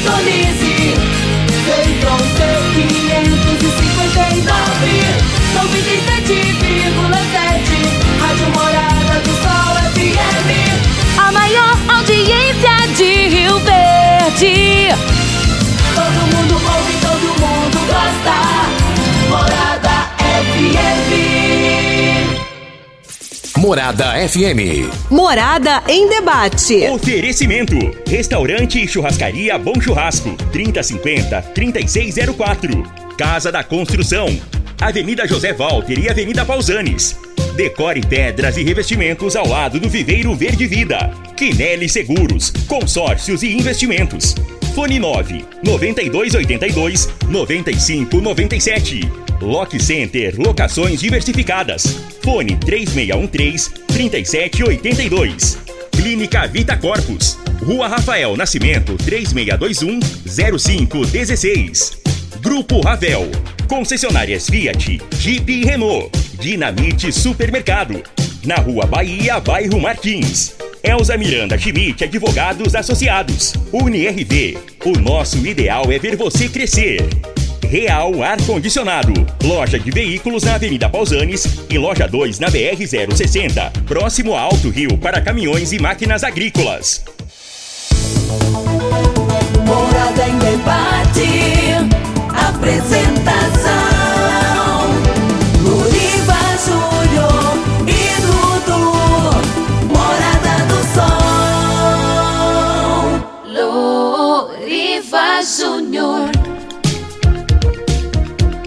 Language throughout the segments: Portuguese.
sintonize. Central C 559, 97,7. Rádio Morada do Sol FM. A maior audiência de Rio Verde. Morada FM. Morada em debate. Oferecimento: Restaurante e Churrascaria Bom Churrasco, 3050-3604. Casa da Construção, Avenida José Walter e Avenida Pausanes. Decore pedras e revestimentos ao lado do Viveiro Verde Vida. Quinelli Seguros, consórcios e investimentos. Fone 9 9282 9597. Lock Center Locações Diversificadas. Fone 3613 3782. Clínica Vita Corpus. Rua Rafael Nascimento 3621 0516. Grupo Ravel. Concessionárias Fiat, Jeep e Renault. Dinamite Supermercado. Na Rua Bahia, bairro Martins. Elza Miranda Schmidt Advogados Associados. UniRV. O nosso ideal é ver você crescer. Real Ar Condicionado. Loja de veículos na Avenida Pausanes e loja 2 na BR 060. Próximo a Alto Rio para caminhões e máquinas agrícolas. Morada em debate. Apresentação: Luriva Júnior e Dudu. Morada do Sol. Loriva Júnior.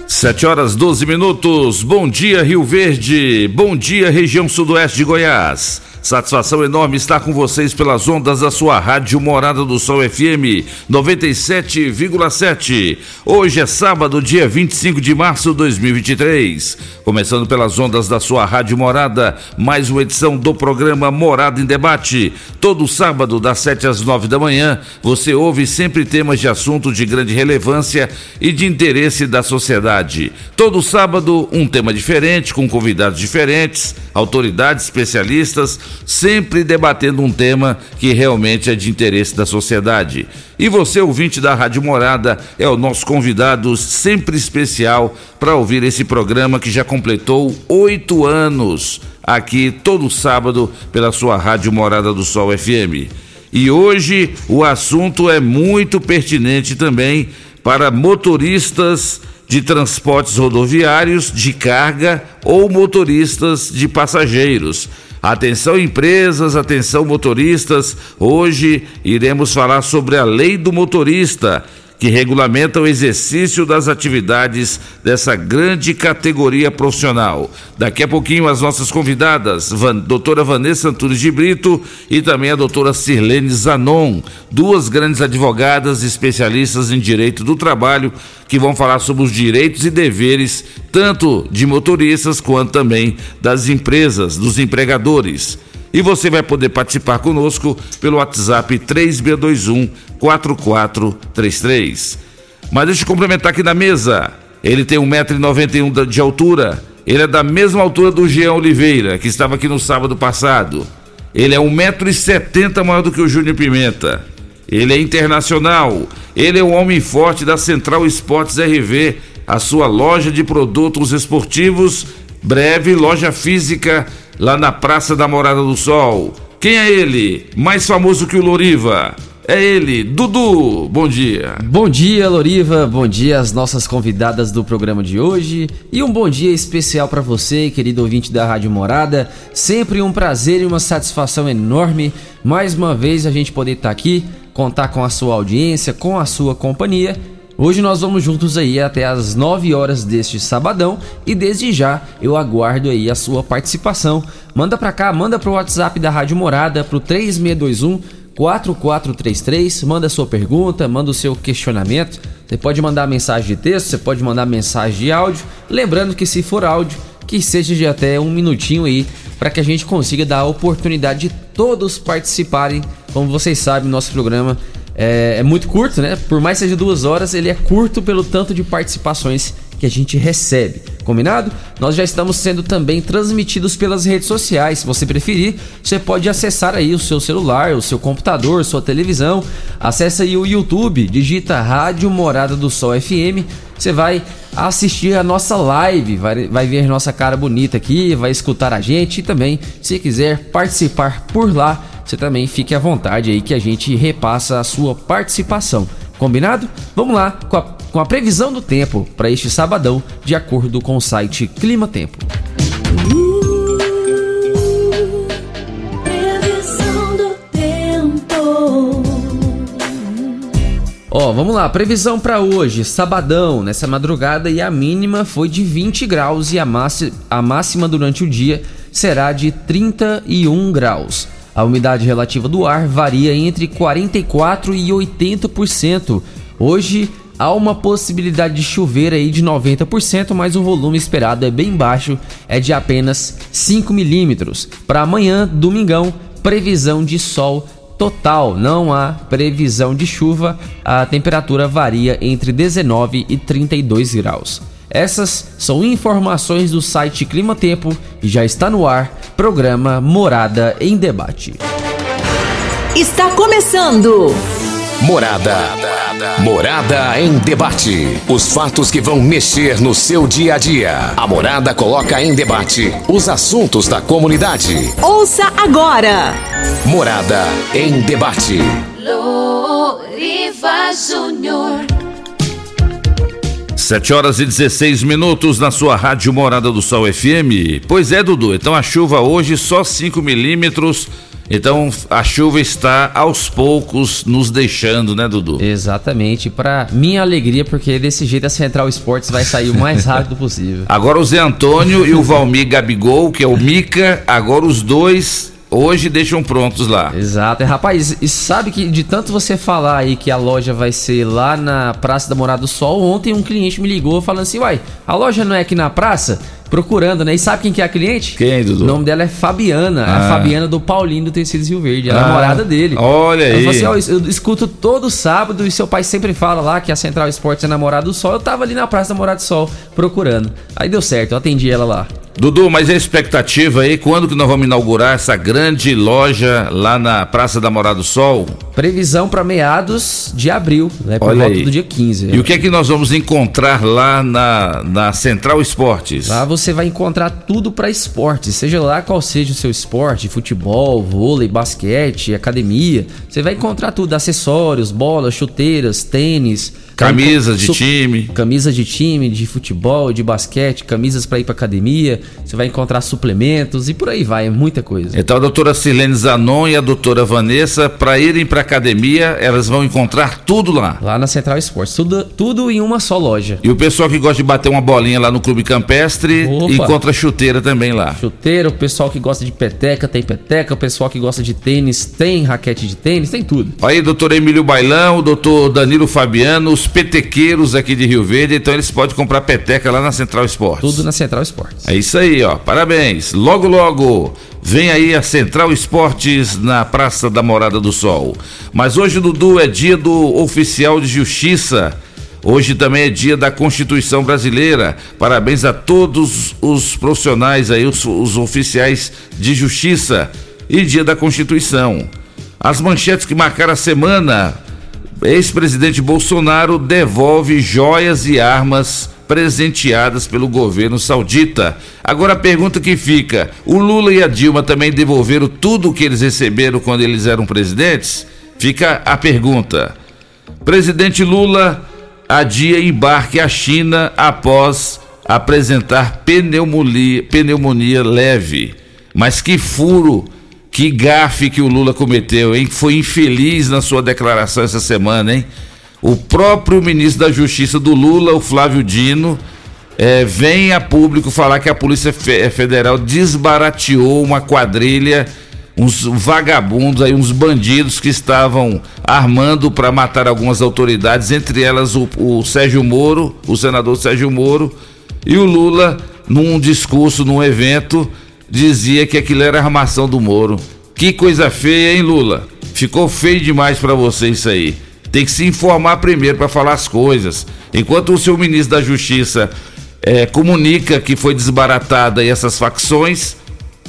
7 horas 12 minutos. Bom dia, Rio Verde. Bom dia, região sudoeste de Goiás. Satisfação enorme estar com vocês pelas ondas da sua rádio Morada do Sol FM 97,7. Hoje é sábado, dia 25 de março de 2023. Começando pelas ondas da sua rádio Morada, mais uma edição do programa Morada em Debate. Todo sábado, das 7 às 9 da manhã, você ouve sempre temas de assunto de grande relevância e de interesse da sociedade. Todo sábado, um tema diferente, com convidados diferentes, autoridades, especialistas sempre debatendo um tema que realmente é de interesse da sociedade. E você, ouvinte da Rádio Morada, é o nosso convidado sempre especial para ouvir esse programa que já completou oito anos aqui todo sábado pela sua Rádio Morada do Sol FM. E hoje o assunto é muito pertinente também para motoristas de transportes rodoviários de carga ou motoristas de passageiros. Atenção empresas, atenção motoristas. Hoje iremos falar sobre a lei do motorista, que regulamenta o exercício das atividades dessa grande categoria profissional. Daqui a pouquinho as nossas convidadas, Van, doutora Vanessa Antunes de Brito e também a doutora Sirlene Zanon, duas grandes advogadas especialistas em direito do trabalho, que vão falar sobre os direitos e deveres tanto de motoristas quanto também das empresas, dos empregadores. E você vai poder participar conosco pelo WhatsApp 3621 4433. Mas deixa eu complementar aqui na mesa. Ele tem 1,91m de altura. Ele é da mesma altura do Jean Oliveira, que estava aqui no sábado passado. Ele é 1,70m maior do que o Júnior Pimenta. Ele é internacional. Ele é o homem forte da Central Esportes RV, a sua loja de produtos esportivos, breve loja física lá na Praça da Morada do Sol. Quem é ele? Mais famoso que o Loriva. É ele, Dudu. Bom dia. Bom dia, Loriva. Bom dia às nossas convidadas do programa de hoje. E um bom dia especial para você, querido ouvinte da Rádio Morada. Sempre um prazer e uma satisfação enorme mais uma vez a gente poder estar aqui, contar com a sua audiência, com a sua companhia. Hoje nós vamos juntos aí até as 9 horas deste sabadão e desde já eu aguardo aí a sua participação. Manda pra cá, manda pro WhatsApp da Rádio Morada pro 3621 4433, manda sua pergunta, manda o seu questionamento. Você pode mandar mensagem de texto, você pode mandar mensagem de áudio. Lembrando que se for áudio, que seja de até um minutinho aí, para que a gente consiga dar a oportunidade de todos participarem. Como vocês sabem, nosso programa é, é muito curto, né? Por mais seja duas horas, ele é curto pelo tanto de participações que a gente recebe. Combinado? Nós já estamos sendo também transmitidos pelas redes sociais. Se você preferir, você pode acessar aí o seu celular, o seu computador, sua televisão. Acesse aí o YouTube, digita Rádio Morada do Sol FM. Você vai assistir a nossa live, vai, vai ver nossa cara bonita aqui, vai escutar a gente e também, se quiser participar por lá, você também fique à vontade aí que a gente repassa a sua participação. Combinado? Vamos lá com a, com a previsão do tempo para este sabadão, de acordo com o site Clima Tempo. Previsão do tempo. Ó, vamos lá, previsão para hoje, sabadão, nessa madrugada e a mínima foi de 20 graus e a, massi- a máxima durante o dia será de 31 graus. A umidade relativa do ar varia entre 44 e 80%. Hoje há uma possibilidade de chover aí de 90%, mas o volume esperado é bem baixo, é de apenas 5 milímetros. Para amanhã, domingão, previsão de sol total, não há previsão de chuva, a temperatura varia entre 19 e 32 graus. Essas são informações do site Clima Tempo e já está no ar programa Morada em Debate. Está começando. Morada. Morada em debate. Os fatos que vão mexer no seu dia a dia. A Morada coloca em debate os assuntos da comunidade. Ouça agora. Morada em debate. Loriva Júnior. 7 horas e 16 minutos na sua rádio Morada do Sol FM. Pois é, Dudu. Então a chuva hoje só 5 milímetros. Então a chuva está aos poucos nos deixando, né, Dudu? Exatamente, para minha alegria, porque desse jeito a Central Esportes vai sair o mais rápido possível. Agora o Zé Antônio e o Valmir Gabigol, que é o Mica, agora os dois hoje deixam prontos lá. Exato. E, rapaz, e sabe que de tanto você falar aí que a loja vai ser lá na Praça da Morada do Sol, ontem um cliente me ligou falando assim, uai, a loja não é aqui na praça? Procurando, né? E sabe quem que é a cliente? Quem, Dudu? O nome dela é Fabiana, Ah. a Fabiana do Paulinho do Tecidos Rio Verde, a Ah, namorada dele. olha aí. assim, ó, eu escuto todo sábado e seu pai sempre fala lá que a Central Esportes é namorada do Sol. Eu tava ali na Praça da Morada do Sol procurando. Aí deu certo, eu atendi ela lá. Dudu, mas a expectativa aí, quando que nós vamos inaugurar essa grande loja lá na Praça da Morada do Sol? Previsão para meados de abril, né? Por Olha volta aí. do dia 15. E o que é que nós vamos encontrar lá na, na Central Esportes? Lá você vai encontrar tudo para esporte, seja lá qual seja o seu esporte, futebol, vôlei, basquete, academia. Você vai encontrar tudo, acessórios, bolas, chuteiras, tênis, Camisas de time. camisas de time, de futebol, de basquete, camisas para ir para academia. Você vai encontrar suplementos e por aí vai, é muita coisa. Então a doutora Silene Zanon e a doutora Vanessa, para irem para academia, elas vão encontrar tudo lá. Lá na Central Esportes, tudo, tudo em uma só loja. E o pessoal que gosta de bater uma bolinha lá no Clube Campestre, Opa. encontra chuteira também lá. Chuteiro, o pessoal que gosta de peteca tem peteca, o pessoal que gosta de tênis tem raquete de tênis, tem tudo. Aí, doutor Emílio Bailão, o doutor Danilo Fabiano, os petequeiros aqui de Rio Verde, então eles podem comprar peteca lá na Central Esportes. Tudo na Central Esportes. É isso aí, ó. Parabéns. Logo, logo, vem aí a Central Esportes na Praça da Morada do Sol. Mas hoje, Dudu, é dia do oficial de justiça. Hoje também é dia da Constituição Brasileira. Parabéns a todos os profissionais aí, os, os oficiais de justiça. E dia da Constituição. As manchetes que marcaram a semana. Ex-presidente Bolsonaro devolve joias e armas presenteadas pelo governo saudita. Agora a pergunta que fica: o Lula e a Dilma também devolveram tudo o que eles receberam quando eles eram presidentes? Fica a pergunta. Presidente Lula adia embarque à China após apresentar pneumonia, pneumonia leve. Mas que furo, que gafe que o Lula cometeu, hein? Foi infeliz na sua declaração essa semana, hein? O próprio ministro da Justiça do Lula, o Flávio Dino, eh, vem a público falar que a Polícia Fe- Federal desbarateou uma quadrilha, uns vagabundos aí, uns bandidos que estavam armando para matar algumas autoridades, entre elas o, o Sérgio Moro, o senador Sérgio Moro, e o Lula, num discurso, num evento, dizia que aquilo era armação do Moro. Que coisa feia, hein, Lula? Ficou feio demais para você isso aí. Tem que se informar primeiro para falar as coisas. Enquanto o seu ministro da Justiça é, comunica que foi desbaratada essas facções,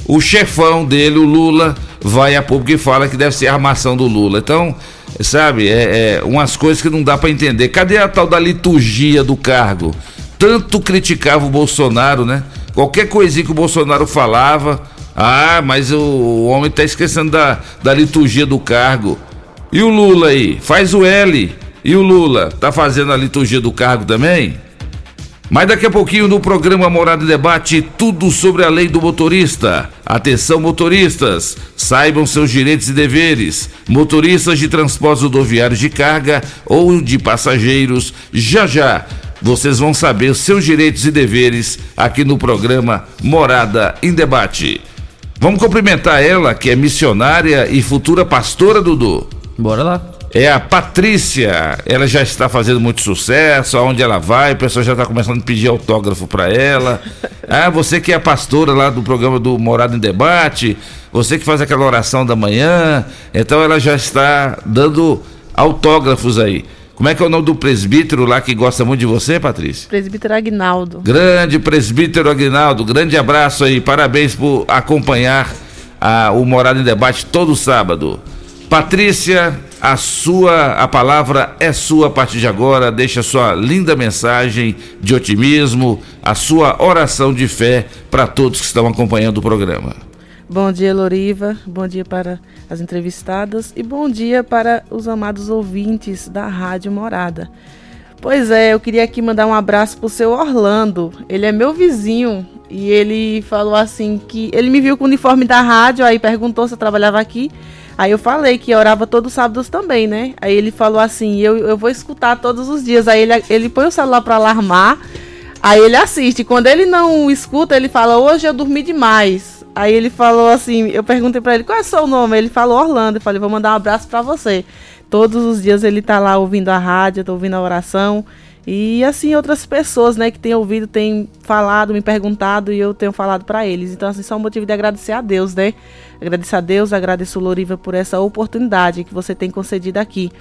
o chefão dele, o Lula, vai a público e fala que deve ser a armação do Lula. Então, sabe, é, é umas coisas que não dá para entender. Cadê a tal da liturgia do cargo? Tanto criticava o Bolsonaro, né? Qualquer coisinha que o Bolsonaro falava, ah, mas o, homem tá esquecendo da, da liturgia do cargo. E o Lula aí? Faz o L. E o Lula? Tá fazendo a liturgia do cargo também? Mas daqui a pouquinho no programa Morada em Debate, tudo sobre a lei do motorista. Atenção, motoristas, saibam seus direitos e deveres. Motoristas de transportes rodoviários de carga ou de passageiros, já já vocês vão saber seus direitos e deveres aqui no programa Morada em Debate. Vamos cumprimentar ela, que é missionária e futura pastora, Dudu. Bora lá é a Patrícia. Ela já está fazendo muito sucesso, aonde ela vai, o pessoal já está começando a pedir autógrafo para ela. Ah, você que é a pastora lá do programa do Morado em Debate, você que faz aquela oração da manhã, então ela já está dando autógrafos aí. Como é que é o nome do presbítero lá que gosta muito de você, Patrícia? Presbítero Agnaldo. Grande presbítero Agnaldo, grande abraço aí, parabéns por acompanhar a, o Morado em Debate todo sábado. Patrícia, a sua, a palavra é sua a partir de agora. Deixa a sua linda mensagem de otimismo, a sua oração de fé para todos que estão acompanhando o programa. Bom dia, Loriva. Bom dia para as entrevistadas e bom dia para os amados ouvintes da Rádio Morada. Pois é, eu queria aqui mandar um abraço pro seu Orlando. Ele é meu vizinho e ele falou assim que ele me viu com o uniforme da rádio, aí perguntou se eu trabalhava aqui. Aí eu falei que orava todos os sábados também, né? Aí ele falou assim: eu, eu vou escutar todos os dias. Aí ele, ele põe o celular para alarmar. Aí ele assiste. Quando ele não escuta, ele fala: Hoje eu dormi demais. Aí ele falou assim: Eu perguntei para ele qual é o seu nome. Ele falou Orlando. Eu falei: Vou mandar um abraço para você. Todos os dias ele tá lá ouvindo a rádio, tô ouvindo a oração. E assim, outras pessoas, né, que têm ouvido, têm falado, me perguntado e eu tenho falado para eles. Então, assim, só um motivo de agradecer a Deus, né? Agradecer a Deus, agradeço Loriva por essa oportunidade que você tem concedido aqui.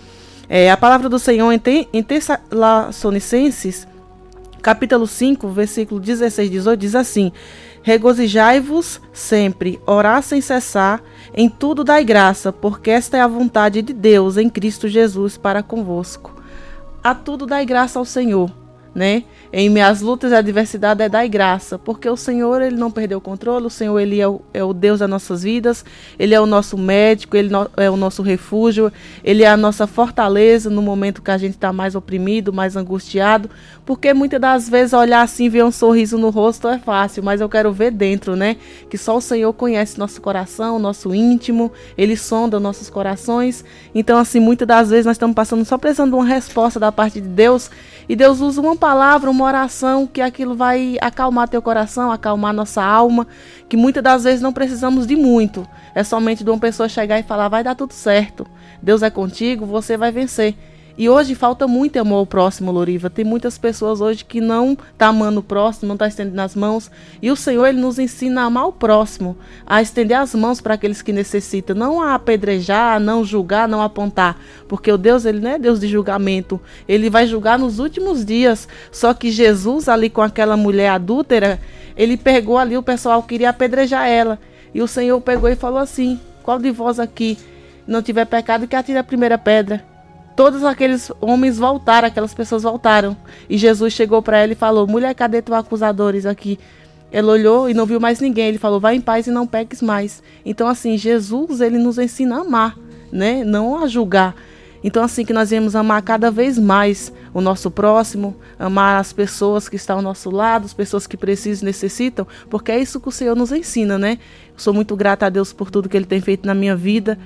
É, a palavra do Senhor em, em Tessalonicenses, capítulo 5, versículo 16 18, diz assim: Regozijai-vos sempre, orar sem cessar, em tudo dai graça, porque esta é a vontade de Deus em Cristo Jesus para convosco. A tudo dai graça ao Senhor, né? Em minhas lutas e adversidade é dar graça, porque o Senhor ele não perdeu o controle, o Senhor ele é o, é o Deus das nossas vidas, ele é o nosso médico, ele no, é o nosso refúgio, ele é a nossa fortaleza no momento que a gente está mais oprimido, mais angustiado, porque muitas das vezes olhar assim ver um sorriso no rosto é fácil, mas eu quero ver dentro, né? Que só o Senhor conhece nosso coração, nosso íntimo, ele sonda nossos corações. Então assim, muitas das vezes nós estamos passando só precisando de uma resposta da parte de Deus, e Deus usa uma palavra, uma oração, que aquilo vai acalmar teu coração, acalmar nossa alma, que muitas das vezes não precisamos de muito. É somente de uma pessoa chegar e falar: vai dar tudo certo. Deus é contigo, você vai vencer. E hoje falta muito amor ao próximo, Loriva. Tem muitas pessoas hoje que não tá amando o próximo, não tá estendendo as mãos. E o Senhor, ele nos ensina a amar o próximo, a estender as mãos para aqueles que necessitam, não a apedrejar, não julgar, não apontar. Porque o Deus, ele não é Deus de julgamento. Ele vai julgar nos últimos dias. Só que Jesus, ali com aquela mulher adúltera, ele pegou ali, o pessoal queria apedrejar ela. E o Senhor pegou e falou assim: Qual de vós aqui não tiver pecado, que atire a primeira pedra todos aqueles homens voltaram, aquelas pessoas voltaram. E Jesus chegou para ela e falou: Mulher, cadê teus acusadores aqui? Ela olhou e não viu mais ninguém. Ele falou: Vai em paz e não peques mais. Então, assim, Jesus, ele nos ensina a amar, né? Não a julgar. Então, assim, que nós vamos amar cada vez mais o nosso próximo, amar as pessoas que estão ao nosso lado, as pessoas que precisam necessitam, porque é isso que o Senhor nos ensina, né? sou muito grata a Deus por tudo que Ele tem feito na minha vida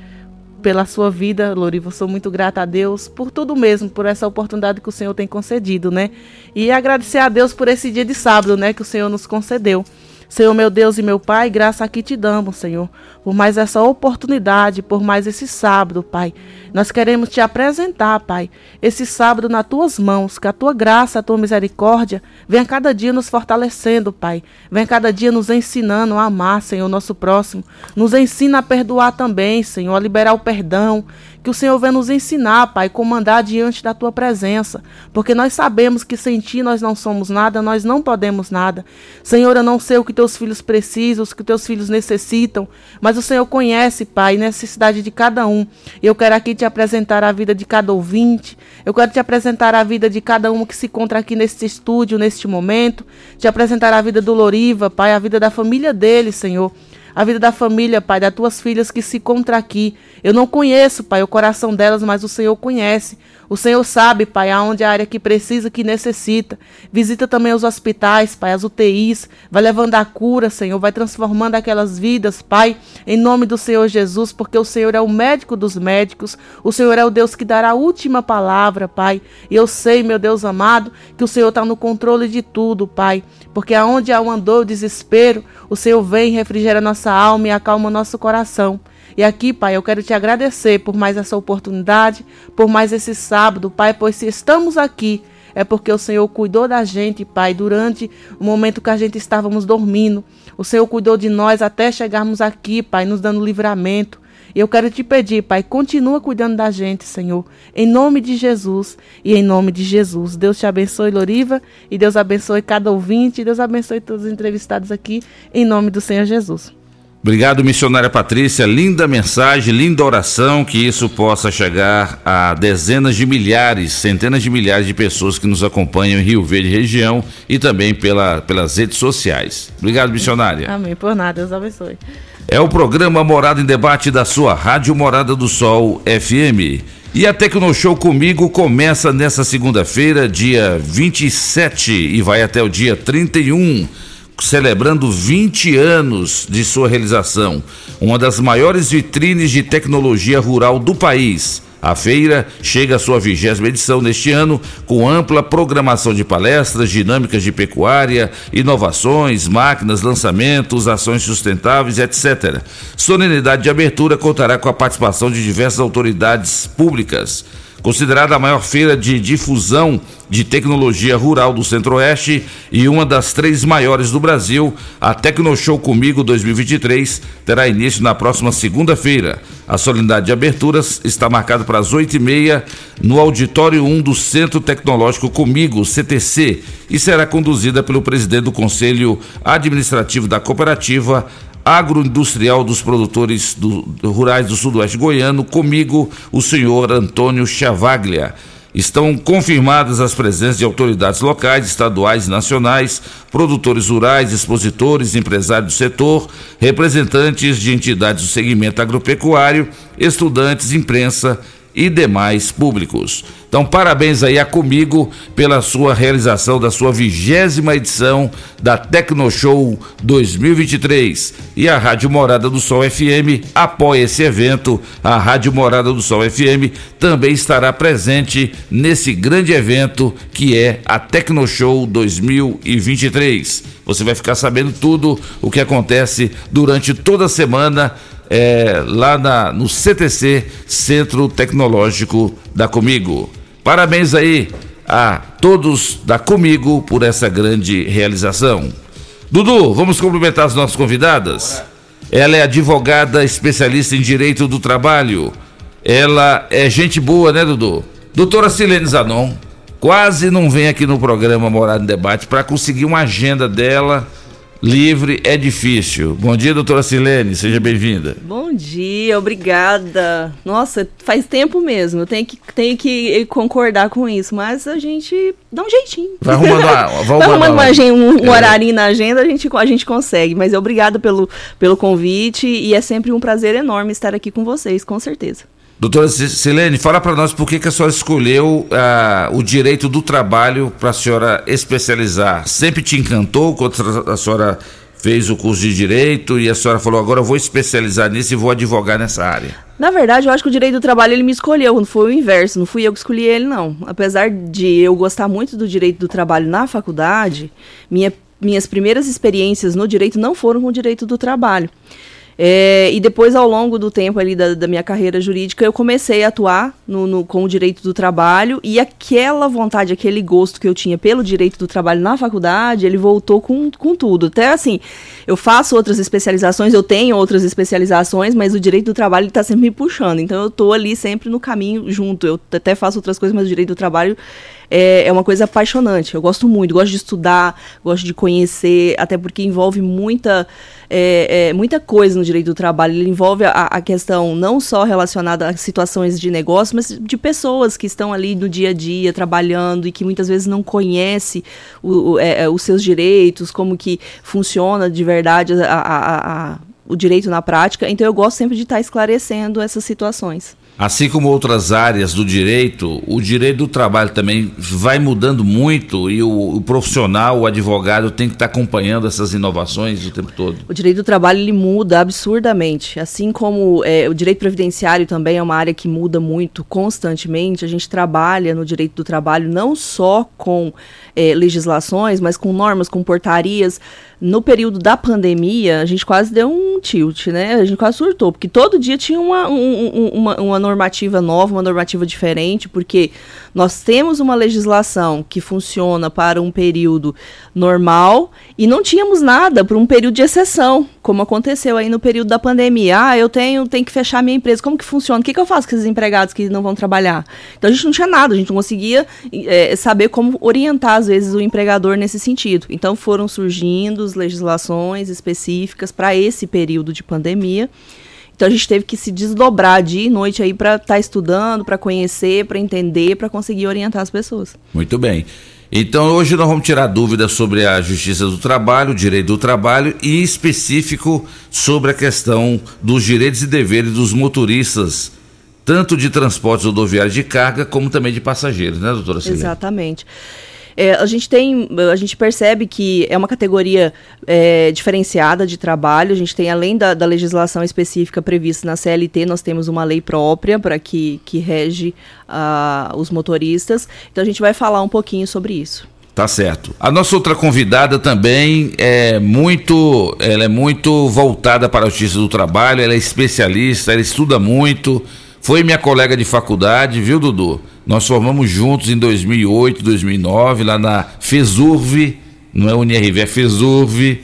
pela sua vida, Loriva. Sou muito grata a Deus por tudo mesmo, por essa oportunidade que o Senhor tem concedido, né? E agradecer a Deus por esse dia de sábado, né, que o Senhor nos concedeu. Senhor meu Deus e meu Pai, graça aqui te damos, Senhor, por mais essa oportunidade, por mais esse sábado, Pai. Nós queremos te apresentar, Pai, esse sábado nas tuas mãos, que a tua graça, a tua misericórdia venha cada dia nos fortalecendo, Pai. Venha cada dia nos ensinando a amar, Senhor, nosso próximo. Nos ensina a perdoar também, Senhor, a liberar o perdão. Que o Senhor venha nos ensinar, Pai, comandar diante da tua presença, porque nós sabemos que sem ti nós não somos nada, nós não podemos nada. Senhor, eu não sei o que teus filhos precisam, o que teus filhos necessitam, mas o Senhor conhece, Pai, a necessidade de cada um. E eu quero aqui te apresentar a vida de cada ouvinte, eu quero te apresentar a vida de cada um que se encontra aqui neste estúdio, neste momento, te apresentar a vida do Loriva, Pai, a vida da família dele, Senhor a vida da família, Pai, das tuas filhas que se encontram aqui. Eu não conheço, Pai, o coração delas, mas o Senhor conhece. O Senhor sabe, Pai, aonde a área que precisa, que necessita. Visita também os hospitais, Pai, as UTIs. Vai levando a cura, Senhor. Vai transformando aquelas vidas, Pai, em nome do Senhor Jesus, porque o Senhor é o médico dos médicos. O Senhor é o Deus que dará a última palavra, Pai. E eu sei, meu Deus amado, que o Senhor está no controle de tudo, Pai. Porque aonde há um andor, desespero, o Senhor vem, refrigera nossa alma e acalma nosso coração. E aqui, Pai, eu quero te agradecer por mais essa oportunidade, por mais esse sábado, Pai, pois se estamos aqui é porque o Senhor cuidou da gente, Pai, durante o momento que a gente estávamos dormindo. O Senhor cuidou de nós até chegarmos aqui, Pai, nos dando livramento. E eu quero te pedir, Pai, continua cuidando da gente, Senhor, em nome de Jesus e em nome de Jesus. Deus te abençoe, Loriva, e Deus abençoe cada ouvinte, e Deus abençoe todos os entrevistados aqui, em nome do Senhor Jesus. Obrigado, missionária Patrícia. Linda mensagem, linda oração, que isso possa chegar a dezenas de milhares, centenas de milhares de pessoas que nos acompanham em Rio Verde região e também pela, pelas redes sociais. Obrigado, missionária. Amém. Por nada, Deus abençoe. É o programa Morada em Debate da sua Rádio Morada do Sol FM. E a Tecnoshow comigo começa nessa segunda-feira, dia 27, e vai até o dia 31 celebrando 20 anos de sua realização, uma das maiores vitrines de tecnologia rural do país. A feira chega à sua vigésima edição neste ano, com ampla programação de palestras, dinâmicas de pecuária, inovações, máquinas, lançamentos, ações sustentáveis, etc. Solenidade de abertura contará com a participação de diversas autoridades públicas. Considerada a maior feira de difusão de tecnologia rural do Centro-Oeste e uma das três maiores do Brasil, a Tecnoshow Comigo 2023 terá início na próxima segunda-feira. A solenidade de aberturas está marcada para as oito e meia no Auditório 1 do Centro Tecnológico Comigo, CTC, e será conduzida pelo presidente do Conselho Administrativo da Cooperativa, agroindustrial dos produtores do, do, rurais do sudoeste goiano, comigo, o senhor Antônio Chavaglia. Estão confirmadas as presenças de autoridades locais, estaduais e nacionais, produtores rurais, expositores, empresários do setor, representantes de entidades do segmento agropecuário, estudantes, imprensa e demais públicos. Então, parabéns aí a Comigo pela sua realização da sua vigésima edição da Tecnoshow 2023. E a Rádio Morada do Sol FM apoia esse evento. A Rádio Morada do Sol FM também estará presente nesse grande evento que é a Tecnoshow 2023. Você vai ficar sabendo tudo o que acontece durante toda a semana é, lá na, no CTC, Centro Tecnológico da Comigo. Parabéns aí a todos da Comigo por essa grande realização. Dudu, vamos cumprimentar as nossas convidadas? Ela é advogada especialista em direito do trabalho. Ela é gente boa, né, Dudu? Doutora Silene Zanon, quase não vem aqui no programa Morada em Debate para conseguir uma agenda dela livre é difícil. Bom dia, doutora Silene, seja bem-vinda. Bom dia, obrigada. Nossa, faz tempo mesmo, eu tenho que, tenho que concordar com isso, mas a gente dá um jeitinho. Vai arrumando, uma, vai arrumando uma, um, um é. horário na agenda, a gente, a gente consegue. Mas obrigado pelo, pelo convite e é sempre um prazer enorme estar aqui com vocês, com certeza. Doutora Silene, fala para nós por que, que a senhora escolheu uh, o direito do trabalho para a senhora especializar. Sempre te encantou quando a senhora fez o curso de direito e a senhora falou agora eu vou especializar nisso e vou advogar nessa área? Na verdade, eu acho que o direito do trabalho ele me escolheu, não foi o inverso, não fui eu que escolhi ele não. Apesar de eu gostar muito do direito do trabalho na faculdade, minha, minhas primeiras experiências no direito não foram com o direito do trabalho. É, e depois, ao longo do tempo ali da, da minha carreira jurídica, eu comecei a atuar no, no, com o direito do trabalho e aquela vontade, aquele gosto que eu tinha pelo direito do trabalho na faculdade, ele voltou com, com tudo. Até assim, eu faço outras especializações, eu tenho outras especializações, mas o direito do trabalho está sempre me puxando. Então eu estou ali sempre no caminho junto. Eu até faço outras coisas, mas o direito do trabalho é, é uma coisa apaixonante. Eu gosto muito, gosto de estudar, gosto de conhecer, até porque envolve muita, é, é, muita coisa no direito do trabalho. Ele envolve a, a, questão não só relacionada a situações de negócio, mas de pessoas que estão ali no dia a dia trabalhando e que muitas vezes não conhece o, o, é, é, os seus direitos, como que funciona de verdade a, a, o direito na prática. Então eu gosto sempre de estar esclarecendo essas situações. Assim como outras áreas do direito, o direito do trabalho também vai mudando muito e o, o profissional, o advogado, tem que estar acompanhando essas inovações o tempo todo. O direito do trabalho ele muda absurdamente. Assim como é, o direito previdenciário também é uma área que muda muito constantemente, a gente trabalha no direito do trabalho não só com é, legislações, mas com normas, com portarias no período da pandemia, a gente quase deu um tilt, né? A gente quase surtou, porque todo dia tinha uma, um, uma, uma, normativa nova, uma normativa diferente, porque nós temos uma legislação que funciona para um período normal e não tínhamos nada para um período de exceção, como aconteceu aí no período da pandemia. Ah, eu tenho, tenho que fechar minha empresa, como que funciona? O que, que eu faço com esses empregados que não vão trabalhar? Então a gente não tinha nada, a gente não conseguia é, saber como orientar, às vezes, o empregador nesse sentido. Então foram surgindo legislações específicas para esse período de pandemia. Então a gente teve que se desdobrar dia e noite aí para estar tá estudando, para conhecer, para entender, para conseguir orientar as pessoas. Muito bem. Então hoje nós vamos tirar dúvidas sobre a justiça do trabalho, o direito do trabalho e em específico sobre a questão dos direitos e deveres dos motoristas, tanto de transportes rodoviários de carga como também de passageiros, né, doutora Silvia? Exatamente. É, a gente tem, a gente percebe que é uma categoria é, diferenciada de trabalho. A gente tem, além da, da, legislação específica prevista na CLT, nós temos uma lei própria para que, que rege uh, os motoristas. Então a gente vai falar um pouquinho sobre isso. Tá certo. A nossa outra convidada também é muito, ela é muito voltada para a justiça do trabalho, ela é especialista, ela estuda muito, foi minha colega de faculdade, viu, Dudu? Nós formamos juntos em 2008, 2009, lá na FESURV, não é UNIRV, é FESURV,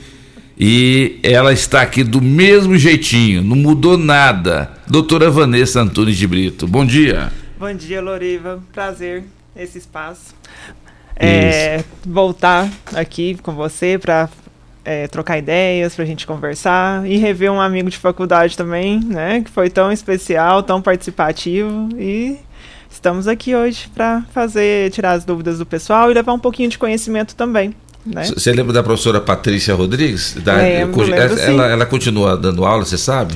e ela está aqui do mesmo jeitinho, não mudou nada. Doutora Vanessa Antunes de Brito, bom dia. Bom dia, Loriva. Prazer esse espaço. É, voltar aqui com você para é, trocar ideias, para a gente conversar e rever um amigo de faculdade também, né? Que foi tão especial, tão participativo e estamos aqui hoje para fazer, tirar as dúvidas do pessoal e levar um pouquinho de conhecimento também. Né? Você lembra da professora Patrícia Rodrigues? Da, lembro, lembro, ela, ela, continua dando aula, você sabe?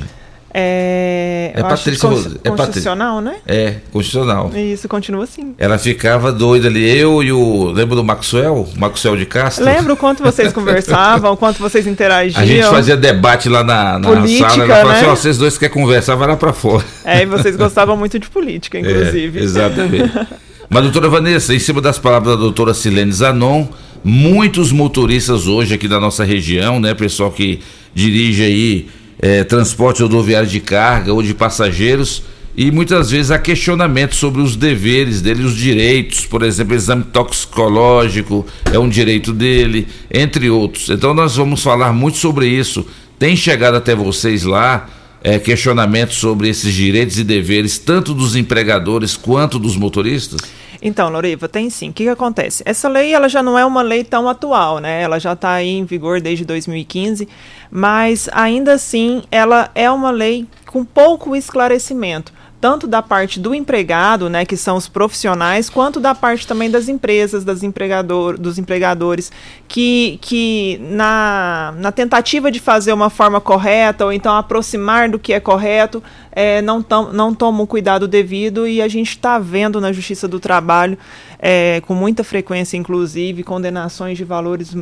É, é Patrícia é Constitucional, né? É, constitucional. Isso, continua assim. Ela ficava doida ali, eu e o. Lembra do Maxwell? Maxwell de Castro? Lembro o quanto vocês conversavam, o quanto vocês interagiam. A gente fazia debate lá na, na política, sala. Ela falava assim: oh, vocês dois querem conversar, vai lá pra fora. É, e vocês gostavam muito de política, é, inclusive. É, exatamente. Mas, doutora Vanessa, em cima das palavras da doutora Silene Zanon, muitos motoristas hoje aqui da nossa região, né, pessoal que dirige aí é, transporte rodoviário de carga ou de passageiros e muitas vezes há questionamentos sobre os deveres dele, os direitos, por exemplo, exame toxicológico é um direito dele, entre outros. Então nós vamos falar muito sobre isso. Tem chegado até vocês lá é, questionamentos sobre esses direitos e deveres, tanto dos empregadores quanto dos motoristas? Então, Loriva, tem sim. O que, que acontece? Essa lei ela já não é uma lei tão atual, né? Ela já está em vigor desde 2015, mas ainda assim ela é uma lei com pouco esclarecimento tanto da parte do empregado, né, que são os profissionais, quanto da parte também das empresas, das empregador, dos empregadores, que, que na, na tentativa de fazer uma forma correta, ou então aproximar do que é correto, é, não, tom, não tomam cuidado devido, e a gente está vendo na Justiça do Trabalho, é, com muita frequência, inclusive, condenações de valores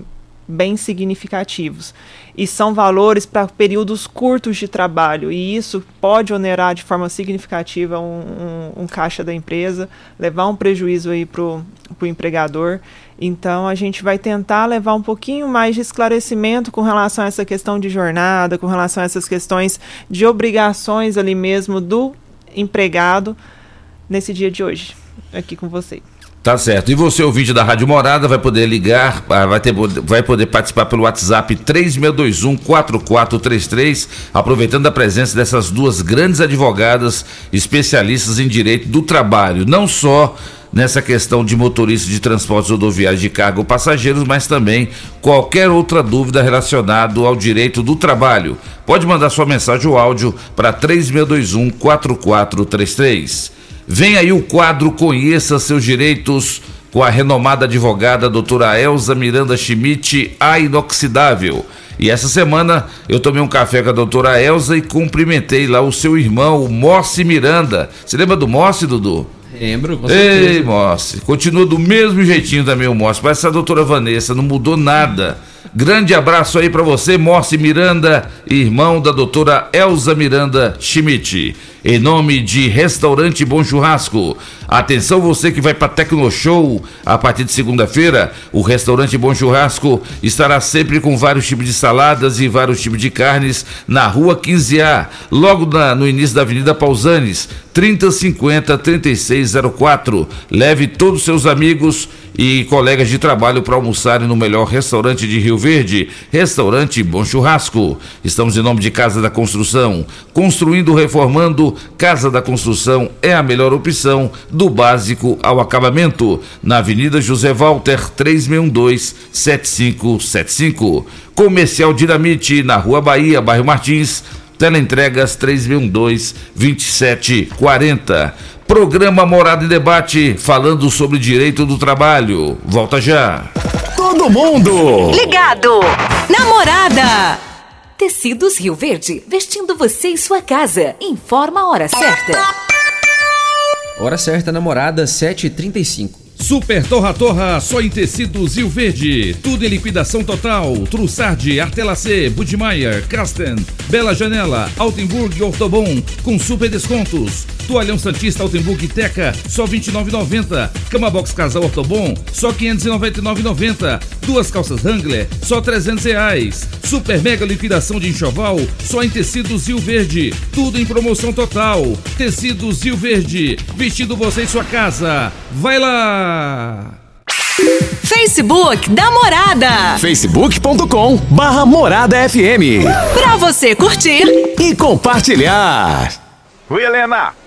bem significativos. E são valores para períodos curtos de trabalho, e isso pode onerar de forma significativa um, um, um caixa da empresa, levar um prejuízo aí para o empregador. Então a gente vai tentar levar um pouquinho mais de esclarecimento com relação a essa questão de jornada, com relação a essas questões de obrigações ali mesmo do empregado nesse dia de hoje, aqui com você. Tá certo. E você, ouvinte da Rádio Morada, vai poder ligar, ah, vai, ter, vai poder participar pelo WhatsApp 3621-4433, aproveitando a presença dessas duas grandes advogadas especialistas em direito do trabalho. Não só nessa questão de motorista de transportes rodoviários de carga ou passageiros, mas também qualquer outra dúvida relacionada ao direito do trabalho. Pode mandar sua mensagem ou áudio para 3621 4433. Vem aí o quadro Conheça seus direitos com a renomada advogada doutora Elza Miranda Schmidt, a inoxidável. E essa semana eu tomei um café com a doutora Elza e cumprimentei lá o seu irmão, o Mossi Miranda. Você lembra do Mossi, Dudu? Lembro, com certeza. Ei, Mossi, continua do mesmo jeitinho também o Mossi. Parece a doutora Vanessa, não mudou nada. Grande abraço aí para você, Mossi Miranda, irmão da doutora Elza Miranda Schmidt em nome de Restaurante Bom Churrasco. Atenção você que vai para Tecno Show a partir de segunda-feira, o Restaurante Bom Churrasco estará sempre com vários tipos de saladas e vários tipos de carnes na Rua 15A, logo na, no início da Avenida Pausanes, 3050 3604. Leve todos os seus amigos e colegas de trabalho para almoçarem no melhor restaurante de Rio Verde, Restaurante Bom Churrasco. Estamos em nome de Casa da Construção, construindo, reformando Casa da Construção é a melhor opção do básico ao acabamento. Na Avenida José Walter, 3612-7575. Comercial Dinamite, na Rua Bahia, bairro Martins. Teleentregas 3612-2740. Programa Morada em Debate, falando sobre direito do trabalho. Volta já. Todo mundo Ligado! Namorada. Tecidos Rio Verde, vestindo você e sua casa. Informa a hora certa. Hora certa, namorada, 7h35. Super Torra Torra, só em tecidos Rio Verde. Tudo em liquidação total. Trussardi, Artelacê, Budmeier, Casten, Bela Janela, Altenburg e Ortobon, com super descontos. Toalhão Santista Altenburg e Teca, só R$ 29,90. Cama Box Casal Ortobon, só R$ 599,90. Duas calças Wrangler, só 300 reais. Super mega liquidação de enxoval, só em tecidos Rio Verde. Tudo em promoção total. Tecidos Rio Verde, vestindo você em sua casa. Vai lá! Facebook da Morada. facebook.com barra Morada FM. Pra você curtir E compartilhar. Oi, Helena!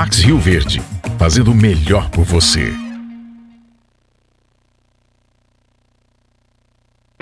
Pax Rio Verde, fazendo o melhor por você.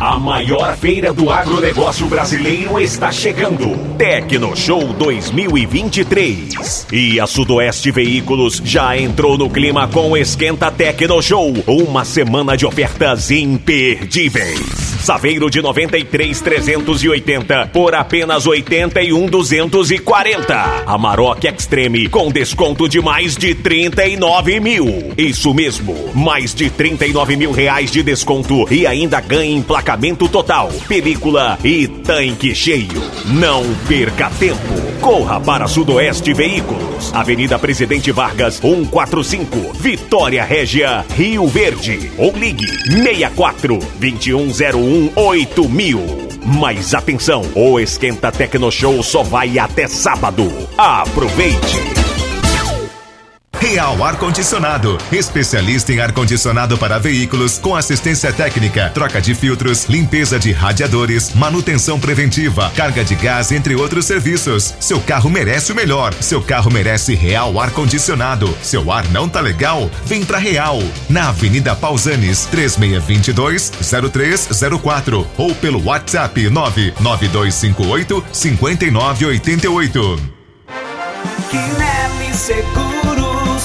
A maior feira do agronegócio brasileiro está chegando. Tecno Show 2023. E a Sudoeste Veículos já entrou no clima com Esquenta Tecno Show. Uma semana de ofertas imperdíveis. Saveiro de 93,380 por apenas 81,240. Amarok Extreme com desconto de mais de 39 mil. Isso mesmo, mais de 39 mil reais de desconto e ainda ganha emplacamento total, película e tanque cheio. Não perca tempo. Corra para Sudoeste Veículos, Avenida Presidente Vargas, 145, Vitória Régia, Rio Verde. Ou ligue 64 2101 8000. Mas atenção, o Esquenta Tecno Show só vai até sábado. Aproveite! Real Ar Condicionado, especialista em ar condicionado para veículos com assistência técnica, troca de filtros, limpeza de radiadores, manutenção preventiva, carga de gás, entre outros serviços. Seu carro merece o melhor. Seu carro merece Real Ar Condicionado. Seu ar não tá legal? Vem pra Real. Na Avenida Pausanes, 3622 0304 ou pelo WhatsApp 99258 5988. Quinelli Seguros,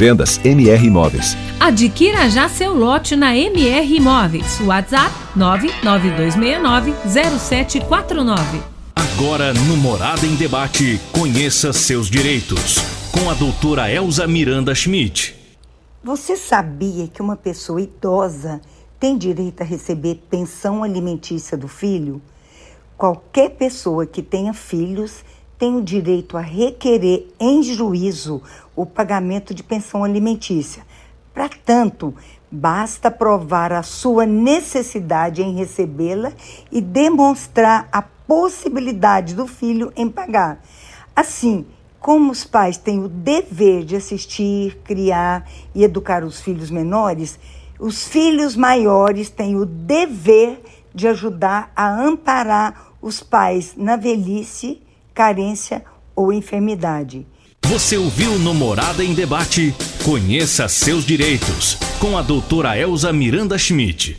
Vendas MR Imóveis. Adquira já seu lote na MR Imóveis. WhatsApp 992690749. Agora no Morada em Debate, conheça seus direitos. Com a doutora Elza Miranda Schmidt. Você sabia que uma pessoa idosa tem direito a receber pensão alimentícia do filho? Qualquer pessoa que tenha filhos tem o direito a requerer em juízo o pagamento de pensão alimentícia. Para tanto, basta provar a sua necessidade em recebê-la e demonstrar a possibilidade do filho em pagar. Assim, como os pais têm o dever de assistir, criar e educar os filhos menores, os filhos maiores têm o dever de ajudar a amparar os pais na velhice, carência ou enfermidade. Você ouviu no Morada em Debate? Conheça seus direitos. Com a doutora Elza Miranda Schmidt.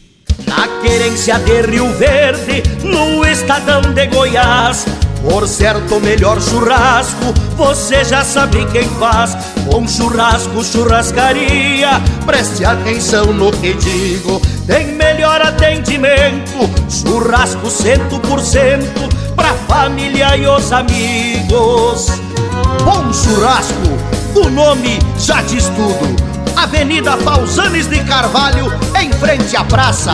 Na querência de Rio Verde, no estadão de Goiás. Por certo, melhor churrasco, você já sabe quem faz. Bom churrasco, churrascaria, preste atenção no que digo. Tem melhor atendimento, churrasco cento por cento, pra família e os amigos. Bom churrasco, o nome já diz tudo. Avenida Pausanes de Carvalho, em frente à praça.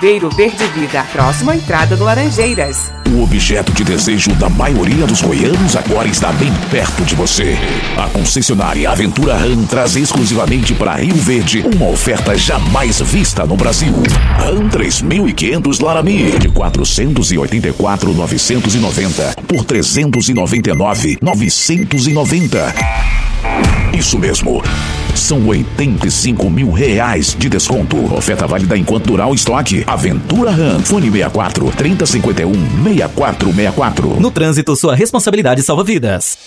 Viveiro Verde Vida, próximo à entrada do Laranjeiras. O objeto de desejo da maioria dos goianos agora está bem perto de você. A concessionária Aventura Ram traz exclusivamente para Rio Verde uma oferta jamais vista no Brasil. Ram 3500 Laramie de 484,990 por 399,990. Isso mesmo. São 85 mil reais de desconto. Oferta válida enquanto durar o estoque. Aventura Ram. Fone 64 3051 6464. No trânsito, sua responsabilidade salva vidas.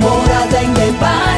Morada em debate.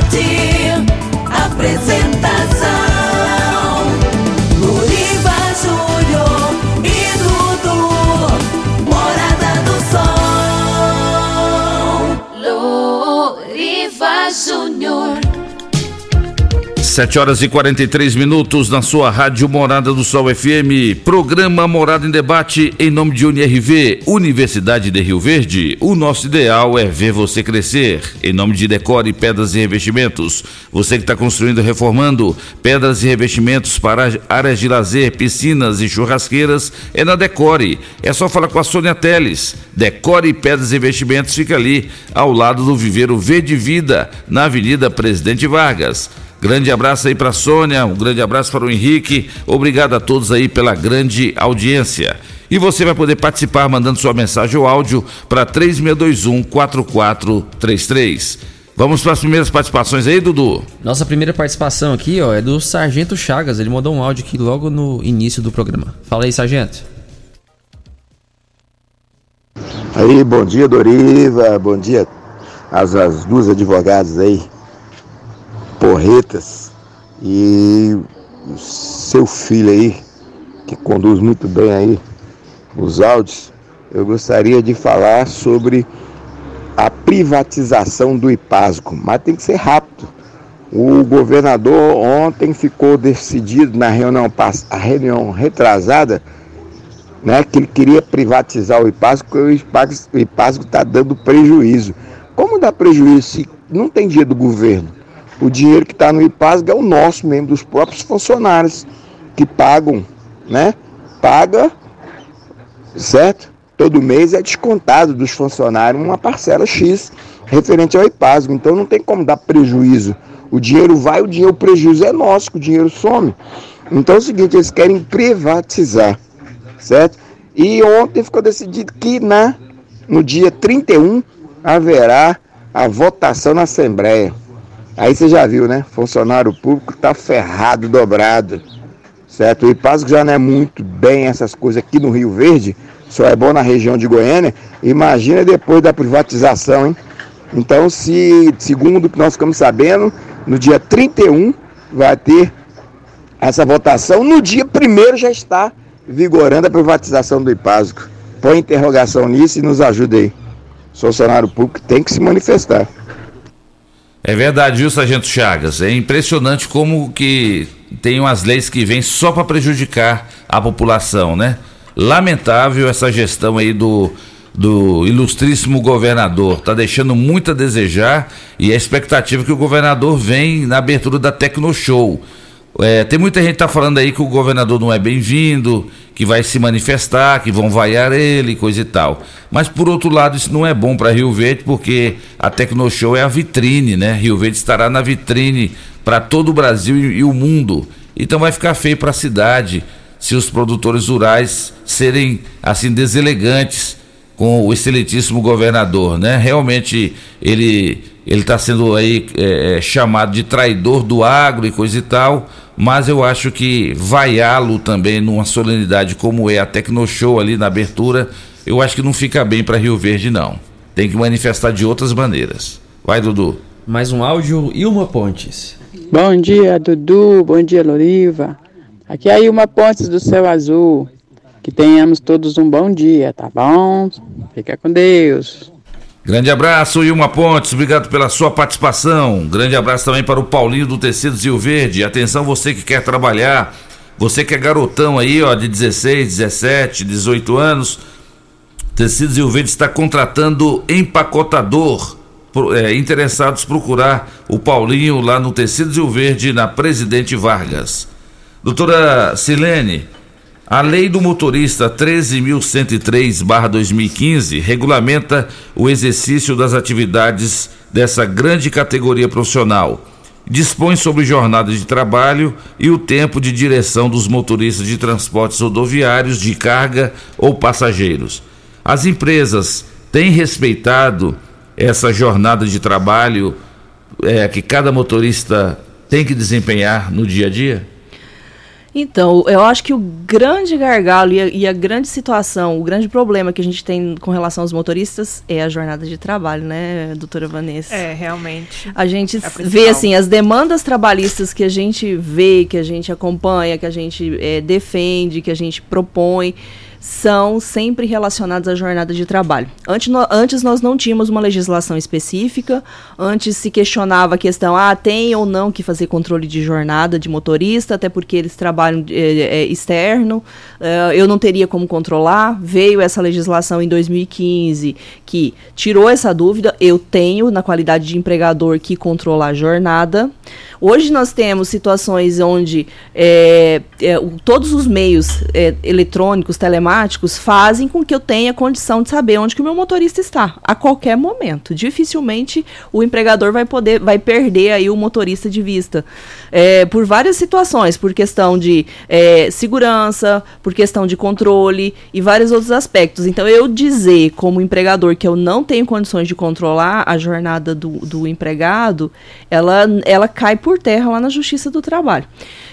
7 horas e 43 minutos na sua Rádio Morada do Sol FM. Programa Morada em Debate em nome de UniRV, Universidade de Rio Verde. O nosso ideal é ver você crescer. Em nome de Decore Pedras e Revestimentos. Você que está construindo reformando pedras e revestimentos para áreas de lazer, piscinas e churrasqueiras é na Decore. É só falar com a Sônia Teles. Decore Pedras e Revestimentos fica ali ao lado do Viveiro Verde Vida, na Avenida Presidente Vargas. Grande abraço aí para Sônia, um grande abraço para o Henrique. Obrigado a todos aí pela grande audiência. E você vai poder participar mandando sua mensagem ou áudio para 3621 4433. Vamos para as primeiras participações aí, Dudu. Nossa primeira participação aqui, ó, é do Sargento Chagas. Ele mandou um áudio aqui logo no início do programa. Fala aí, Sargento. Aí, bom dia, Doriva. Bom dia às, às duas advogadas aí porretas e seu filho aí, que conduz muito bem aí os áudios, eu gostaria de falar sobre a privatização do IPASGO, mas tem que ser rápido. O governador ontem ficou decidido na reunião, a reunião retrasada né, que ele queria privatizar o IPASGO, porque o IPASGO está dando prejuízo. Como dá prejuízo se não tem dinheiro do governo? O dinheiro que está no IPASG é o nosso mesmo, dos próprios funcionários que pagam, né? Paga, certo? Todo mês é descontado dos funcionários uma parcela X referente ao IPASG. Então não tem como dar prejuízo. O dinheiro vai, o dinheiro, o prejuízo é nosso, que o dinheiro some. Então é o seguinte, eles querem privatizar, certo? E ontem ficou decidido que na, no dia 31 haverá a votação na Assembleia. Aí você já viu, né? Funcionário público tá ferrado, dobrado. Certo? O IPASGO já não é muito bem essas coisas aqui no Rio Verde, só é bom na região de Goiânia. Imagina depois da privatização, hein? Então, se, segundo o que nós ficamos sabendo, no dia 31 vai ter essa votação. No dia 1 já está vigorando a privatização do IPASGO. Põe interrogação nisso e nos ajude aí. O funcionário público tem que se manifestar. É verdade, viu, Sargento Chagas? É impressionante como que tem umas leis que vêm só para prejudicar a população, né? Lamentável essa gestão aí do, do ilustríssimo governador. Tá deixando muito a desejar e a expectativa que o governador vem na abertura da Tecno Show. É, tem muita gente tá falando aí que o governador não é bem-vindo, que vai se manifestar, que vão vaiar ele, coisa e tal. Mas por outro lado, isso não é bom para Rio Verde, porque a Tecnoshow é a vitrine, né? Rio Verde estará na vitrine para todo o Brasil e, e, o mundo. Então vai ficar feio para a cidade se os produtores rurais serem assim deselegantes com o excelentíssimo governador, né? Realmente ele ele está sendo aí é, chamado de traidor do agro e coisa e tal mas eu acho que vaiá-lo também numa solenidade como é a Tecnoshow ali na abertura, eu acho que não fica bem para Rio Verde não. Tem que manifestar de outras maneiras. Vai, Dudu. Mais um áudio, Ilma Pontes. Bom dia, Dudu. Bom dia, Loriva. Aqui é a Ilma Pontes do Céu Azul. Que tenhamos todos um bom dia, tá bom? Fica com Deus. Grande abraço, Ilma Pontes, obrigado pela sua participação. Grande abraço também para o Paulinho do Tecido Rio Verde. Atenção, você que quer trabalhar, você que é garotão aí, ó, de 16, 17, 18 anos. Tecidos Rio Verde está contratando empacotador. É, interessados procurar o Paulinho lá no Tecidos Rio Verde, na Presidente Vargas. Doutora Silene, a lei do motorista 13.103/2015 regulamenta o exercício das atividades dessa grande categoria profissional. Dispõe sobre jornadas de trabalho e o tempo de direção dos motoristas de transportes rodoviários de carga ou passageiros. As empresas têm respeitado essa jornada de trabalho é, que cada motorista tem que desempenhar no dia a dia? Então, eu acho que o grande gargalo e a, e a, grande situação, o grande problema que a gente tem com relação aos motoristas é a jornada de trabalho, né, doutora Vanessa? É, realmente. A gente é vê, assim, as demandas trabalhistas que a gente vê, que a gente acompanha, que a gente é, defende, que a gente propõe, são sempre relacionadas à jornada de trabalho. Antes, no, antes nós não tínhamos uma legislação específica, antes se questionava a questão, ah, tem ou não que fazer controle de jornada de motorista, até porque eles trabalham é, é, externo, uh, eu não teria como controlar. Veio essa legislação em 2015 que tirou essa dúvida, eu tenho, na qualidade de empregador, que controlar a jornada. Hoje nós temos situações onde é, é, todos os meios é, eletrônicos, telemáticos, fazem com que eu tenha condição de saber onde que o meu motorista está, a qualquer momento. Dificilmente o empregador vai poder, vai perder aí o motorista de vista. Por várias situações, por questão de segurança, por questão de controle e vários outros aspectos. Então, eu dizer como empregador que eu não tenho condições de controlar a jornada do, do empregado, ela, ela cai por terra lá na Justiça do Trabalho.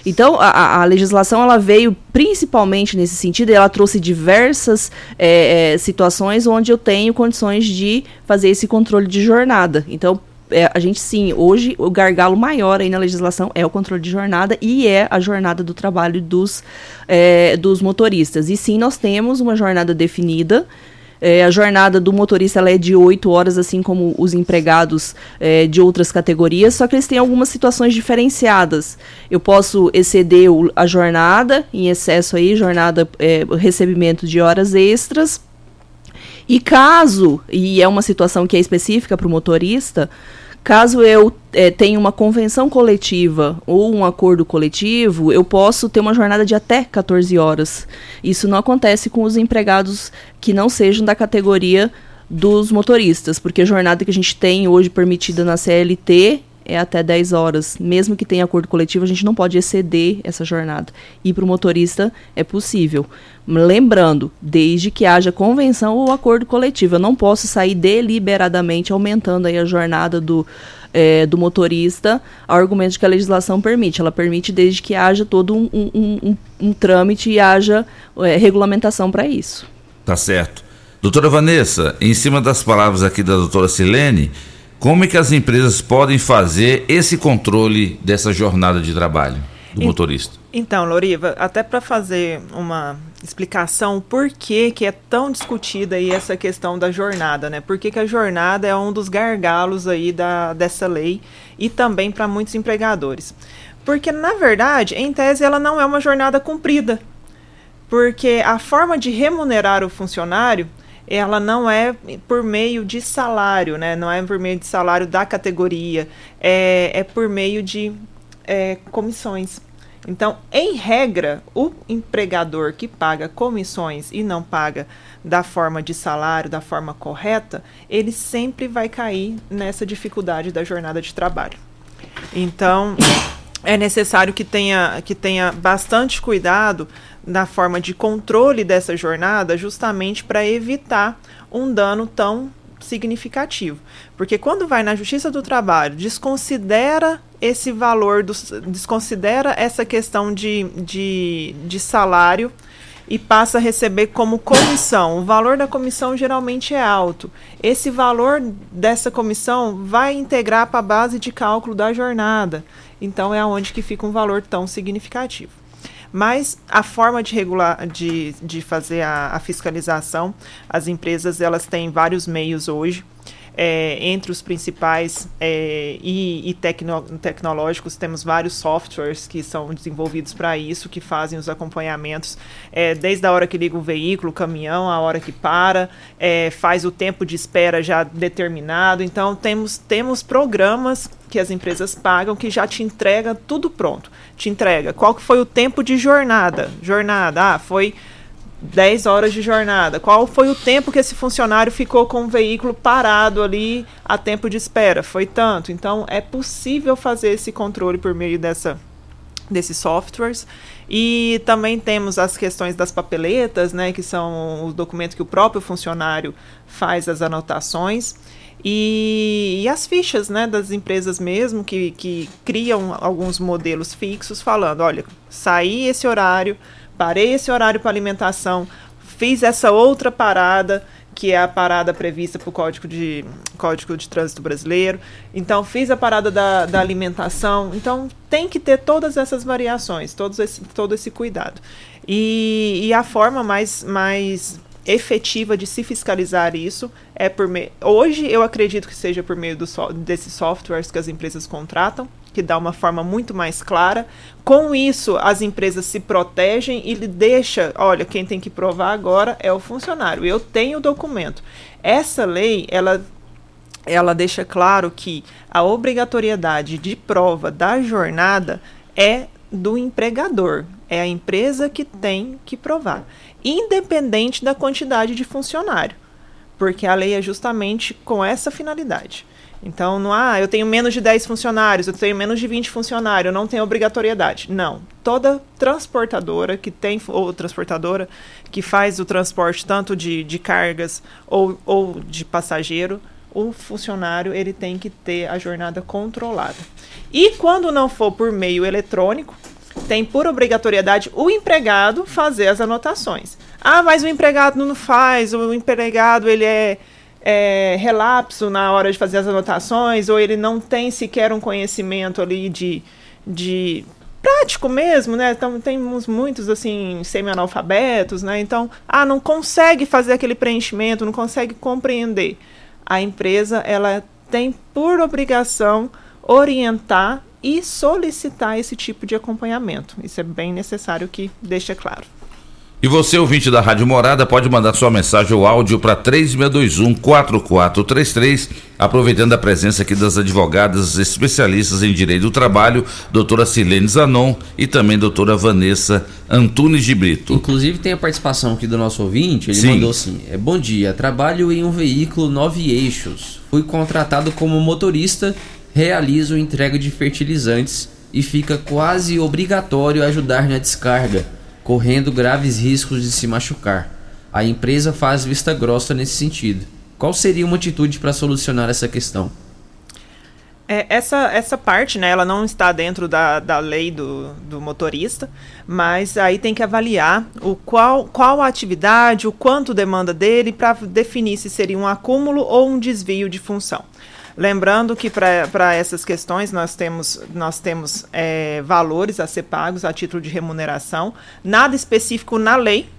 Então, a, a legislação ela veio principalmente nesse sentido, e ela trouxe diversas é, é, situações onde eu tenho condições de fazer esse controle de jornada. Então, é, a gente sim, hoje o gargalo maior aí na legislação é o controle de jornada e é a jornada do trabalho dos, é, dos motoristas. E sim, nós temos uma jornada definida é, a jornada do motorista é de 8 horas, assim como os empregados é, de outras categorias, só que eles têm algumas situações diferenciadas. Eu posso exceder o, a jornada, em excesso aí, jornada, é, recebimento de horas extras. E caso, e é uma situação que é específica para o motorista, Caso eu é, tenha uma convenção coletiva ou um acordo coletivo, eu posso ter uma jornada de até 14 horas. Isso não acontece com os empregados que não sejam da categoria dos motoristas, porque a jornada que a gente tem hoje permitida na CLT é até 10 horas. Mesmo que tenha acordo coletivo, a gente não pode exceder essa jornada. E para o motorista é possível. Lembrando, desde que haja convenção ou acordo coletivo. Eu não posso sair deliberadamente aumentando aí a jornada do, é, do motorista argumento que a legislação permite. Ela permite desde que haja todo um, um, um, um trâmite e haja é, regulamentação para isso. Tá certo. Doutora Vanessa, em cima das palavras aqui da doutora Silene, como é que as empresas podem fazer esse controle dessa jornada de trabalho do e, motorista? Então, Loriva, até para fazer uma explicação por que, que é tão discutida aí essa questão da jornada, né? Por que, que a jornada é um dos gargalos aí da, dessa lei e também para muitos empregadores. Porque, na verdade, em tese, ela não é uma jornada cumprida. Porque a forma de remunerar o funcionário ela não é por meio de salário, né? Não é por meio de salário da categoria, é, é por meio de é, comissões. Então, em regra, o empregador que paga comissões e não paga da forma de salário, da forma correta, ele sempre vai cair nessa dificuldade da jornada de trabalho. Então, é necessário que tenha, que tenha bastante cuidado na forma de controle dessa jornada, justamente para evitar um dano tão significativo. Porque quando vai na Justiça do Trabalho, desconsidera esse valor, do, desconsidera essa questão de, de, de salário e passa a receber como comissão. O valor da comissão geralmente é alto. Esse valor dessa comissão vai integrar para a base de cálculo da jornada. Então é onde que fica um valor tão significativo. Mas a forma de regular, de, de fazer a, a fiscalização, as empresas elas têm vários meios hoje. É, entre os principais é, e, e tecno, tecnológicos, temos vários softwares que são desenvolvidos para isso, que fazem os acompanhamentos é, desde a hora que liga o veículo, o caminhão, a hora que para, é, faz o tempo de espera já determinado. Então, temos, temos programas que as empresas pagam que já te entrega tudo pronto. Te entrega qual que foi o tempo de jornada. Jornada, ah, foi 10 horas de jornada. Qual foi o tempo que esse funcionário ficou com o veículo parado ali a tempo de espera? Foi tanto. Então, é possível fazer esse controle por meio dessa, desses softwares. E também temos as questões das papeletas, né, que são os documentos que o próprio funcionário faz as anotações. E, e, as fichas né, das empresas mesmo, que, que criam alguns modelos fixos, falando: olha, saí esse horário parei esse horário para alimentação, fiz essa outra parada, que é a parada prevista para o Código de, Código de Trânsito Brasileiro. Então, fiz a parada da, da alimentação. Então, tem que ter todas essas variações, todos esse, todo esse cuidado. E, e a forma mais, mais efetiva de se fiscalizar isso é por meio. Hoje eu acredito que seja por meio so desses softwares que as empresas contratam, que dá uma forma muito mais clara. Com isso, as empresas se protegem e lhe deixa, olha, quem tem que provar agora é o funcionário. Eu tenho o documento. Essa lei, ela ela deixa claro que a obrigatoriedade de prova da jornada é do empregador, é a empresa que tem que provar, independente da quantidade de funcionário, porque a lei é justamente com essa finalidade. Então, não há, ah, eu tenho menos de 10 funcionários, eu tenho menos de 20 funcionários, não tenho obrigatoriedade. Não. Toda transportadora que tem, ou transportadora que faz o transporte tanto de, de cargas ou, ou de passageiro, o funcionário ele tem que ter a jornada controlada. E quando não for por meio eletrônico, tem por obrigatoriedade o empregado fazer as anotações. Ah, mas o empregado não faz, o empregado ele é, é relapso na hora de fazer as anotações, ou ele não tem sequer um conhecimento ali de, de prático mesmo, né? Então temos muitos assim semi-analfabetos, né? Então, ah, não consegue fazer aquele preenchimento, não consegue compreender a empresa ela tem por obrigação orientar e solicitar esse tipo de acompanhamento. Isso é bem necessário que deixe claro. E você, ouvinte da Rádio Morada, pode mandar sua mensagem ou áudio para 3621-4433, aproveitando a presença aqui das advogadas especialistas em Direito do Trabalho, doutora Silene Zanon e também doutora Vanessa Antunes de Brito. Inclusive tem a participação aqui do nosso ouvinte, ele Sim. mandou assim, é, bom dia, trabalho em um veículo nove eixos, fui contratado como motorista, realizo entrega de fertilizantes e fica quase obrigatório ajudar na descarga correndo graves riscos de se machucar. A empresa faz vista grossa nesse sentido. Qual seria uma atitude para solucionar essa questão? É, essa, essa parte, né, ela não está dentro da, da lei do, do motorista, mas aí tem que avaliar o qual, qual a atividade, o quanto demanda dele, para definir se seria um acúmulo ou um desvio de função. Lembrando que para essas questões nós temos, nós temos é, valores a ser pagos a título de remuneração, nada específico na lei,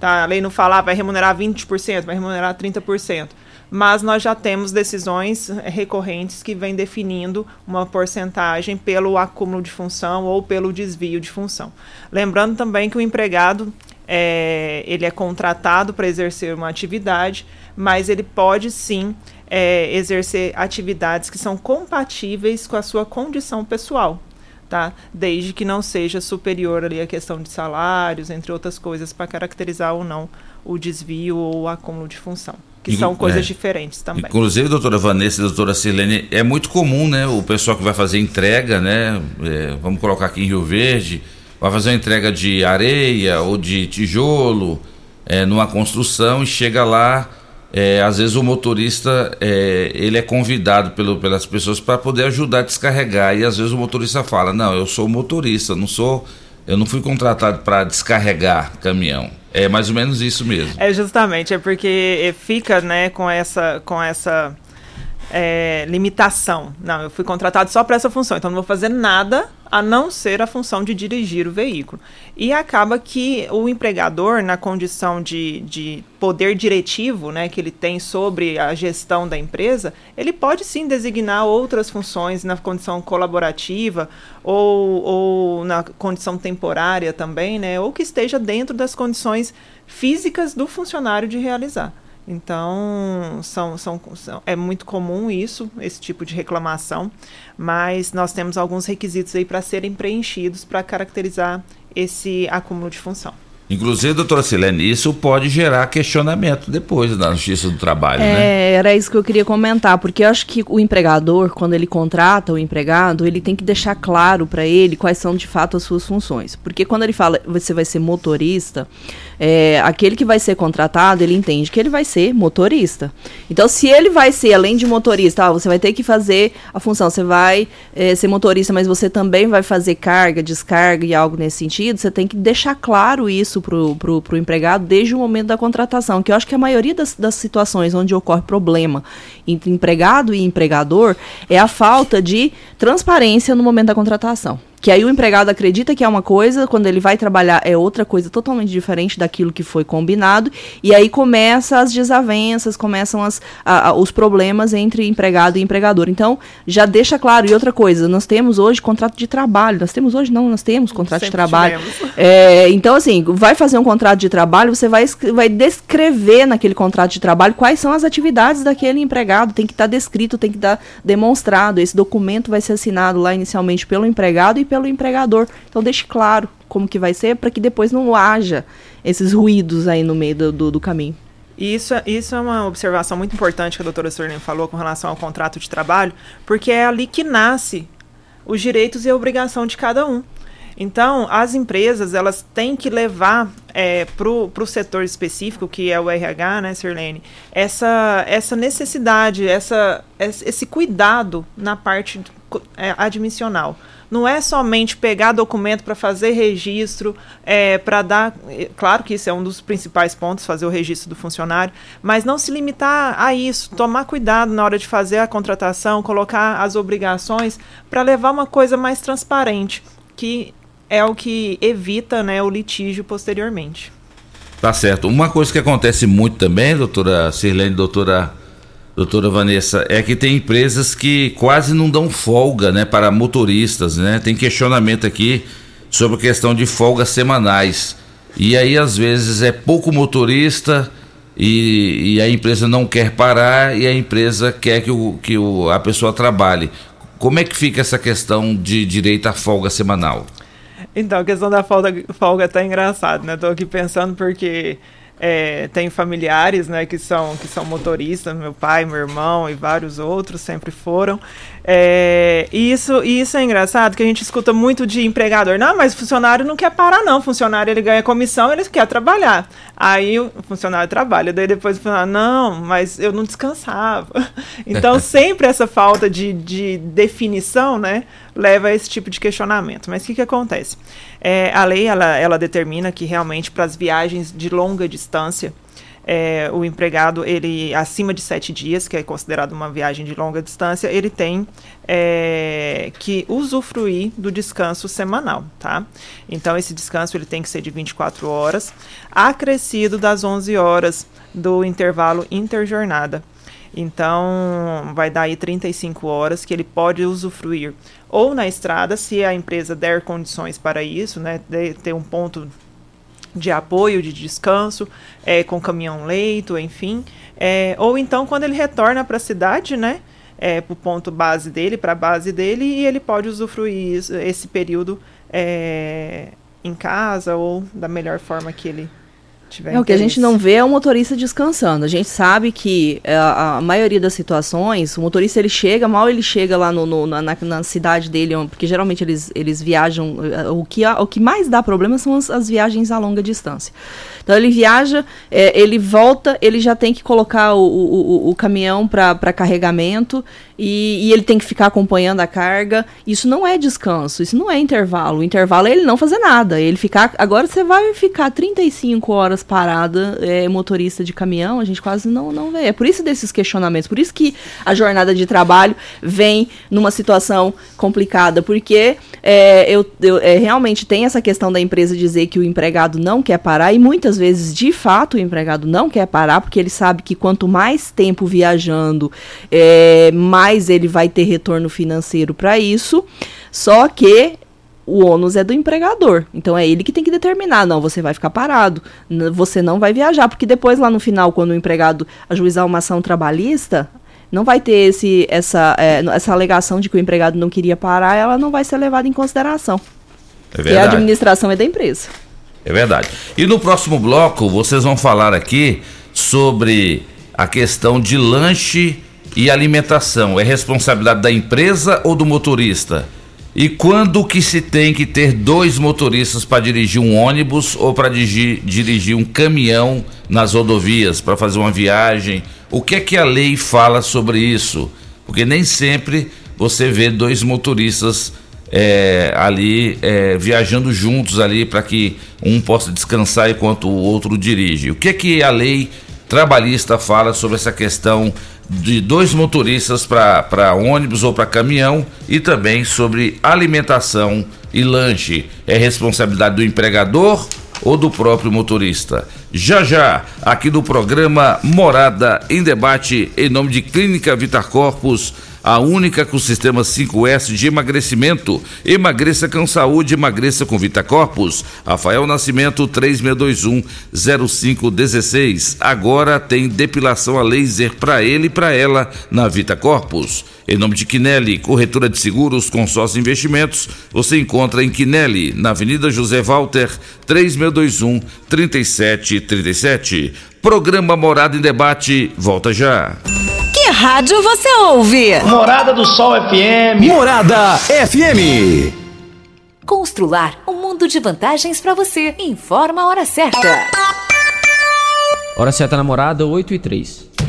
tá? a lei não fala ah, vai remunerar 20%, vai remunerar 30%, mas nós já temos decisões recorrentes que vêm definindo uma porcentagem pelo acúmulo de função ou pelo desvio de função. Lembrando também que o empregado é, ele é contratado para exercer uma atividade, mas ele pode sim é, exercer atividades que são compatíveis com a sua condição pessoal, tá? Desde que não seja superior ali a questão de salários, entre outras coisas, para caracterizar ou não o desvio ou o acúmulo de função. Que são coisas é. diferentes também. Inclusive, doutora Vanessa e doutora Silene, é muito comum, né? O pessoal que vai fazer entrega, né? É, vamos colocar aqui em Rio Verde, vai fazer uma entrega de areia ou de tijolo é, numa construção e chega lá é, às vezes o motorista é, ele é convidado pelo, pelas pessoas para poder ajudar a descarregar. E às vezes o motorista fala não eu sou motorista não sou eu não fui contratado para descarregar caminhão. É mais ou menos isso mesmo. É justamente é porque fica né com essa com essa é, limitação. Não eu fui contratado só para essa função então não vou fazer nada a não ser a função de dirigir o veículo. E acaba que o empregador, na condição de, de poder diretivo né, que ele tem sobre a gestão da empresa, ele pode sim designar outras funções na condição colaborativa ou, ou na condição temporária também, né, ou que esteja dentro das condições físicas do funcionário de realizar. Então, são, são, são, é muito comum isso, esse tipo de reclamação, mas nós temos alguns requisitos aí para serem preenchidos para caracterizar esse acúmulo de função. Inclusive, doutora Silene, isso pode gerar questionamento depois na Justiça do Trabalho, é, né? Era isso que eu queria comentar, porque eu acho que o empregador, quando ele contrata o empregado, ele tem que deixar claro para ele quais são de fato as suas funções. Porque quando ele fala você vai ser motorista, é, aquele que vai ser contratado, ele entende que ele vai ser motorista. Então, se ele vai ser, além de motorista, você vai ter que fazer a função, você vai é, ser motorista, mas você também vai fazer carga, descarga e algo nesse sentido, você tem que deixar claro isso pro, pro, pro empregado desde o momento da contratação, que eu acho que a maioria das, das situações onde ocorre problema entre empregado e empregador é a falta de transparência no momento da contratação. Que aí o empregado acredita que é uma coisa, quando ele vai trabalhar é outra coisa totalmente diferente daquilo que foi combinado, e aí começa as desavenças, começam as, a, a, os problemas entre empregado e empregador. Então, já deixa claro. E outra coisa, nós temos hoje contrato de trabalho. Nós temos hoje, não, nós temos contrato Sempre de trabalho. É, então, assim, vai fazer um contrato de trabalho, você vai, vai descrever naquele contrato de trabalho quais são as atividades daquele empregado. Tem que estar descrito, tem que estar demonstrado. Esse documento vai ser assinado lá inicialmente pelo empregado e pelo empregador. Então, deixe claro como que vai ser para que depois não haja esses ruídos aí no meio do, do, do caminho. Isso, é- isso é uma observação muito importante que a doutora Sorlin falou com relação ao contrato de trabalho, porque é ali que nasce os direitos e a obrigação de cada um. Então, as empresas, elas têm que levar é, para o setor específico, que é o RH, né, Sirlene, essa, essa necessidade, essa, esse cuidado na parte é, admissional. Não é somente pegar documento para fazer registro, é, para dar. é, Claro que isso é um dos principais pontos, fazer o registro do funcionário, mas não se limitar a isso. Tomar cuidado na hora de fazer a contratação, colocar as obrigações para levar uma coisa mais transparente, que é o que evita né, o litígio posteriormente. Tá certo. Uma coisa que acontece muito também, doutora Sirlene, doutora, doutora Vanessa, é que tem empresas que quase não dão folga né, para motoristas, né? Tem questionamento aqui sobre a questão de folgas semanais. E aí, às vezes, é pouco motorista e, e a empresa não quer parar e a empresa quer que, o, que o, a pessoa trabalhe. Como é que fica essa questão de direito à folga semanal? Então, a questão da folga, folga tá engraçado, né? Tô aqui pensando porque é, tem familiares, né, que são, que são motoristas, meu pai, meu irmão e vários outros sempre foram. É, e isso, e isso é engraçado, que a gente escuta muito de empregador. Não, mas funcionário não quer parar, não. Funcionário, ele ganha comissão, ele quer trabalhar. Aí o funcionário trabalha, daí depois o funcionário, não, mas eu não descansava. Então, sempre essa falta de, de definição, né, leva a esse tipo de questionamento. Mas o que, que acontece? É, a lei, ela, ela determina que realmente para as viagens de longa distância, é, o empregado, ele acima de sete dias, que é considerado uma viagem de longa distância, ele tem é, que usufruir do descanso semanal, tá? Então, esse descanso ele tem que ser de 24 horas, acrescido das 11 horas do intervalo interjornada. Então, vai dar aí 35 horas que ele pode usufruir ou na estrada, se a empresa der condições para isso, né, ter um ponto de apoio, de descanso, é, com caminhão-leito, enfim. É, ou então quando ele retorna para a cidade, né? É, para o ponto base dele, para a base dele, e ele pode usufruir isso- esse período é, em casa ou da melhor forma que ele tiver É, o que a gente não vê é o motorista descansando. A gente sabe que é, a, a maioria das situações, o motorista ele chega, mal ele chega lá no, no- na, na- cidade dele, porque geralmente eles, eles viajam. é, O que, o que mais dá problema são as, as viagens a longa distância. Então ele viaja, é, ele volta, ele já tem que colocar o, o, o- o caminhão para carregamento e, e ele tem que ficar acompanhando a carga. Isso não é descanso, isso não é intervalo. O intervalo é ele não fazer nada. Ele ficar. Agora você vai ficar 35 horas parada, é, motorista de caminhão, a gente quase não, não vê. É por isso desses questionamentos, por isso que a jornada de trabalho vem numa situação complicada, porque é, eu, eu- é, realmente tem essa questão da empresa dizer que o empregado não quer parar, e muitas vezes, de fato, o empregado não quer parar, porque ele sabe que quanto mais tempo viajando, é, mais ele vai ter retorno financeiro para isso. Só que o ônus é do empregador. Então é ele que tem que determinar, não, você vai ficar parado, você não vai viajar, porque depois lá no final, quando o empregado ajuizar uma ação trabalhista, não vai ter esse, essa, é, essa alegação de que o empregado não queria parar, ela não vai ser levada em consideração. É Porque a verdade. administração é da empresa. É verdade. E no próximo bloco, vocês vão falar aqui sobre a questão de lanche e alimentação. É responsabilidade da empresa ou do motorista? E quando que se tem que ter dois motoristas para dirigir um ônibus ou para dirigir, dirigir um caminhão nas rodovias para fazer uma viagem? O que é que a lei fala sobre isso? Porque nem sempre você vê dois motoristas é, ali é, viajando juntos ali para que um possa descansar enquanto o outro dirige. O que é que a lei trabalhista fala sobre essa questão de dois motoristas para ônibus ou para caminhão e também sobre alimentação e lanche. É responsabilidade do empregador ou do próprio motorista? Já já, aqui do programa Morada em Debate, em nome de Clínica Vitar Corpus a única com sistema 5S de emagrecimento. Emagreça com saúde, emagreça com Vita Corpus. Rafael Nascimento 3621-0516. Agora tem depilação a laser para ele e para ela na Vita Corpus. Em nome de Quinelli, corretora de seguros, consórcio investimentos, você encontra em Quinelli, na Avenida José Walter, 3621 3737. Programa Morada em Debate, volta já. Que rádio você ouve? Morada do Sol FM. Morada FM. Constrular um mundo de vantagens para você. Informa a hora certa. Hora certa namorada, 8 e 3.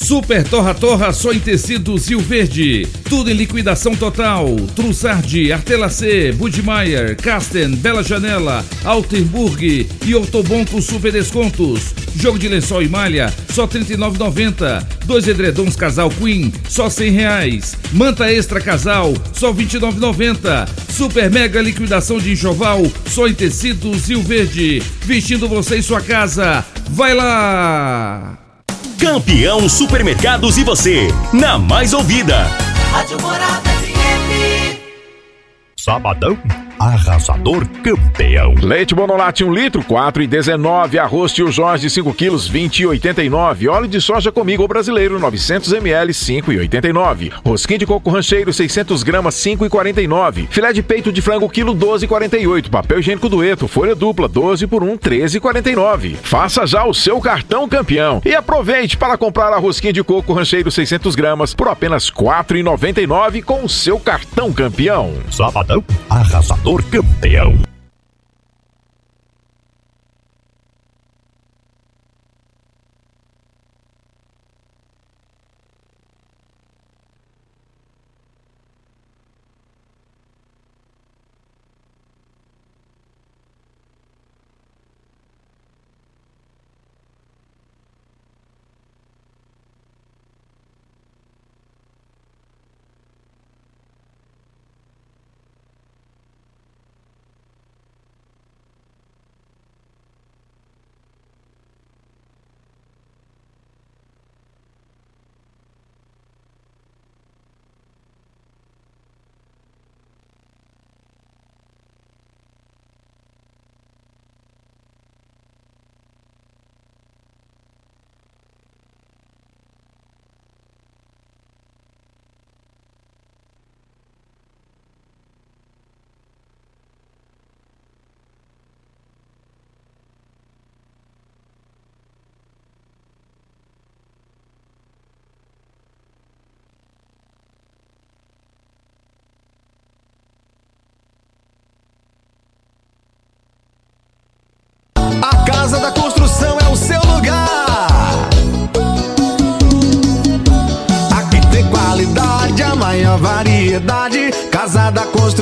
Super Torra Torra só em tecidos Rio Verde. Tudo em liquidação total. Trussardi, Artelacê, Budmeier, Casten, Bela Janela, Altenburg e Ortobon com super descontos. Jogo de lençol e malha, só R$ 39,90. Dois edredons casal Queen, só R$ reais. Manta extra casal, só R$ 29,90. Super mega liquidação de enxoval, só em tecidos Rio Verde. Vestindo você em sua casa. Vai lá! Campeão Supermercados e você, na mais ouvida. Rádio Morada FM. Sabadão, arrasador campeão. Leite Bonolate 1 litro, 4,19. Arroz Tio Jorge 5 quilos, 20,89. Óleo de soja comigo brasileiro, 900 ml, 5,89. Rosquinha de coco rancheiro, 600 gramas, 5,49. Filé de peito de frango, quilo, 12,48. Papel higiênico dueto, folha dupla, 12 por 1, 13,49. Faça já o seu cartão campeão. E aproveite para comprar a rosquinha de coco rancheiro, 600 gramas, por apenas 4,99 com o seu cartão campeão. Sabadão, arrasador campeão.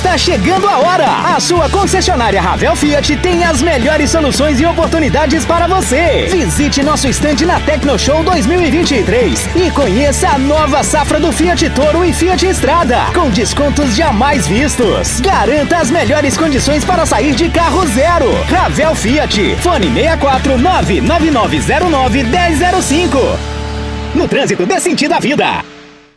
Está chegando a hora! A sua concessionária Ravel Fiat tem as melhores soluções e oportunidades para você. Visite nosso estande na Tecno Show 2023 e conheça a nova safra do Fiat Toro e Fiat Estrada, com descontos jamais vistos. Garanta as melhores condições para sair de carro zero. Ravel Fiat, fone 64 99909 1005. No trânsito dê sentido à vida.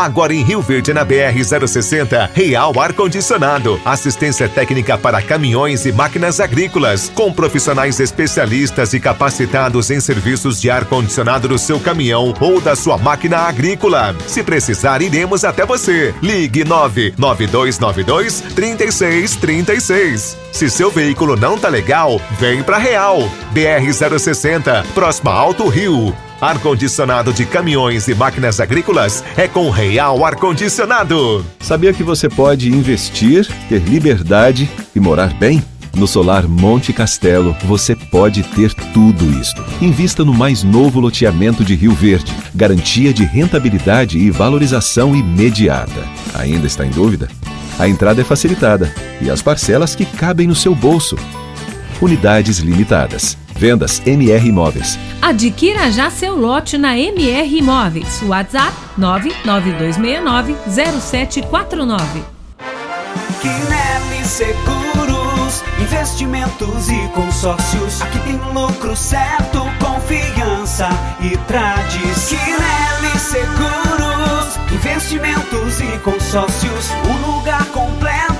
Agora em Rio Verde, na BR-060, Real Ar Condicionado. Assistência técnica para caminhões e máquinas agrícolas. Com profissionais especialistas e capacitados em serviços de ar condicionado do seu caminhão ou da sua máquina agrícola. Se precisar, iremos até você. Ligue 99292 3636. Se seu veículo não tá legal, vem pra Real. BR-060, próxima Alto Rio. Ar-condicionado de caminhões e máquinas agrícolas é com Real Ar-Condicionado. Sabia que você pode investir, ter liberdade e morar bem? No Solar Monte Castelo, você pode ter tudo isto. Invista no mais novo loteamento de Rio Verde. Garantia de rentabilidade e valorização imediata. Ainda está em dúvida? A entrada é facilitada e as parcelas que cabem no seu bolso. Unidades limitadas. Vendas MR Imóveis. Adquira já seu lote na MR Imóveis. WhatsApp 992690749. Quinelli Seguros, investimentos e consórcios. Aqui tem lucro certo, confiança e tradição. Quinelli Seguros, investimentos e consórcios. Um lugar completo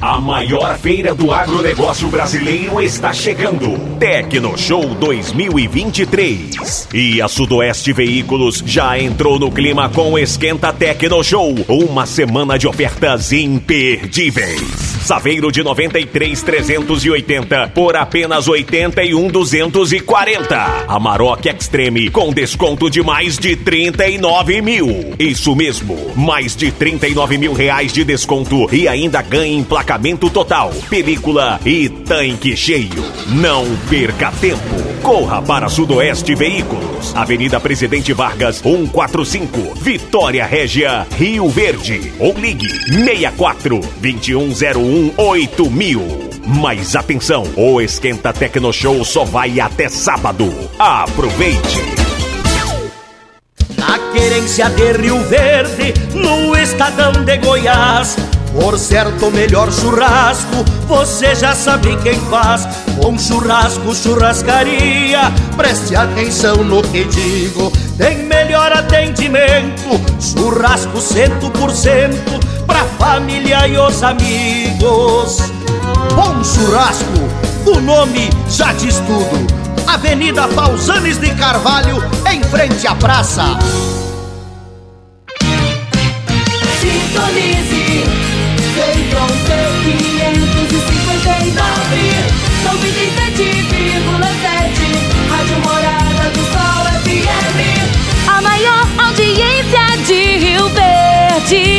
A maior feira do agronegócio brasileiro está chegando. Tecno Show 2023. E a Sudoeste Veículos já entrou no clima com Esquenta Tecno Show. Uma semana de ofertas imperdíveis. Saveiro de 93,380 por apenas 81,240. Amarok Extreme com desconto de mais de 39 mil. Isso mesmo, mais de 39 mil reais de desconto e ainda ganha emplacamento total, película e tanque cheio. Não perca tempo. Corra para Sudoeste Veículos, Avenida Presidente Vargas, 145, Vitória Régia, Rio Verde. Ou ligue 64 2101 8000. Mas atenção, o Esquenta Tecno Show só vai até sábado. Aproveite! Na querência de Rio Verde, no estadão de Goiás. Por certo, melhor churrasco, você já sabe quem faz. Bom churrasco, churrascaria, preste atenção no que digo. Tem melhor atendimento, churrasco cento por cento, pra família e os amigos. Bom churrasco, o nome já diz tudo. Avenida Pausanes de Carvalho, em frente à praça. Sintonize, Feitron T559, 97,7, Rádio Morada do Sol FM. A maior audiência de Rio Verde.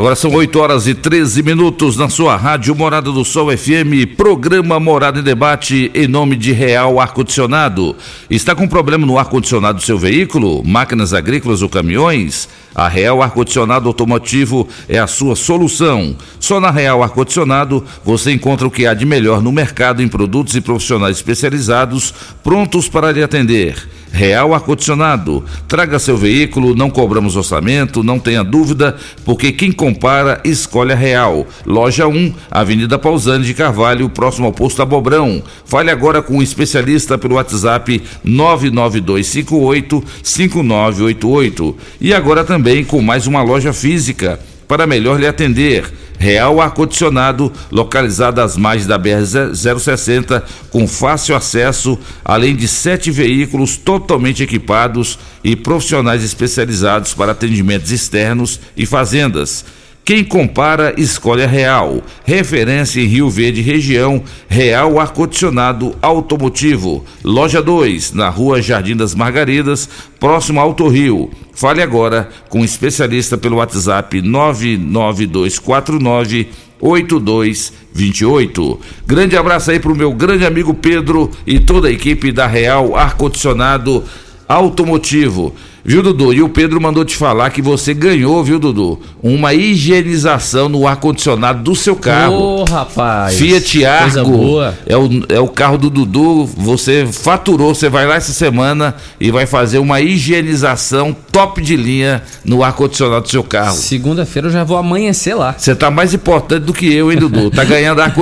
Agora são 8 horas e 13 minutos na sua rádio Morada do Sol FM, programa Morada em Debate em nome de Real Ar-Condicionado. Está com problema no ar-condicionado do seu veículo, máquinas agrícolas ou caminhões? A Real Ar-Condicionado Automotivo é a sua solução. Só na Real Ar-Condicionado você encontra o que há de melhor no mercado em produtos e profissionais especializados prontos para lhe atender. Real Ar-Condicionado. Traga seu veículo, não cobramos orçamento, não tenha dúvida, porque quem compara escolhe a Real. Loja 1, Avenida Pausani de Carvalho, próximo ao posto Abobrão. Fale agora com um especialista pelo WhatsApp 99258 5988. E agora também com mais uma loja física para melhor lhe atender. Real Ar-Condicionado, localizado às margens da BR-060, com fácil acesso, além de sete veículos totalmente equipados e profissionais especializados para atendimentos externos e fazendas. Quem compara, escolhe a Real. Referência em Rio Verde, região, Real Ar-Condicionado Automotivo. Loja 2, na rua Jardim das Margaridas, próximo ao Auto Rio. Fale agora com o especialista pelo WhatsApp 99249 8228. Grande abraço aí pro meu grande amigo Pedro e toda a equipe da Real Ar-Condicionado Automotivo. Viu, Dudu? E o Pedro mandou te falar que você ganhou, viu, Dudu? Uma higienização no ar-condicionado do seu carro. Ô, rapaz. Fiat Argo. É o, é o carro do Dudu. Você faturou, você vai lá essa semana e vai fazer uma higienização top de linha no ar-condicionado do seu carro. Segunda-feira eu já vou amanhecer lá. Você tá mais importante do que eu, hein, Dudu? Tá ganhando ar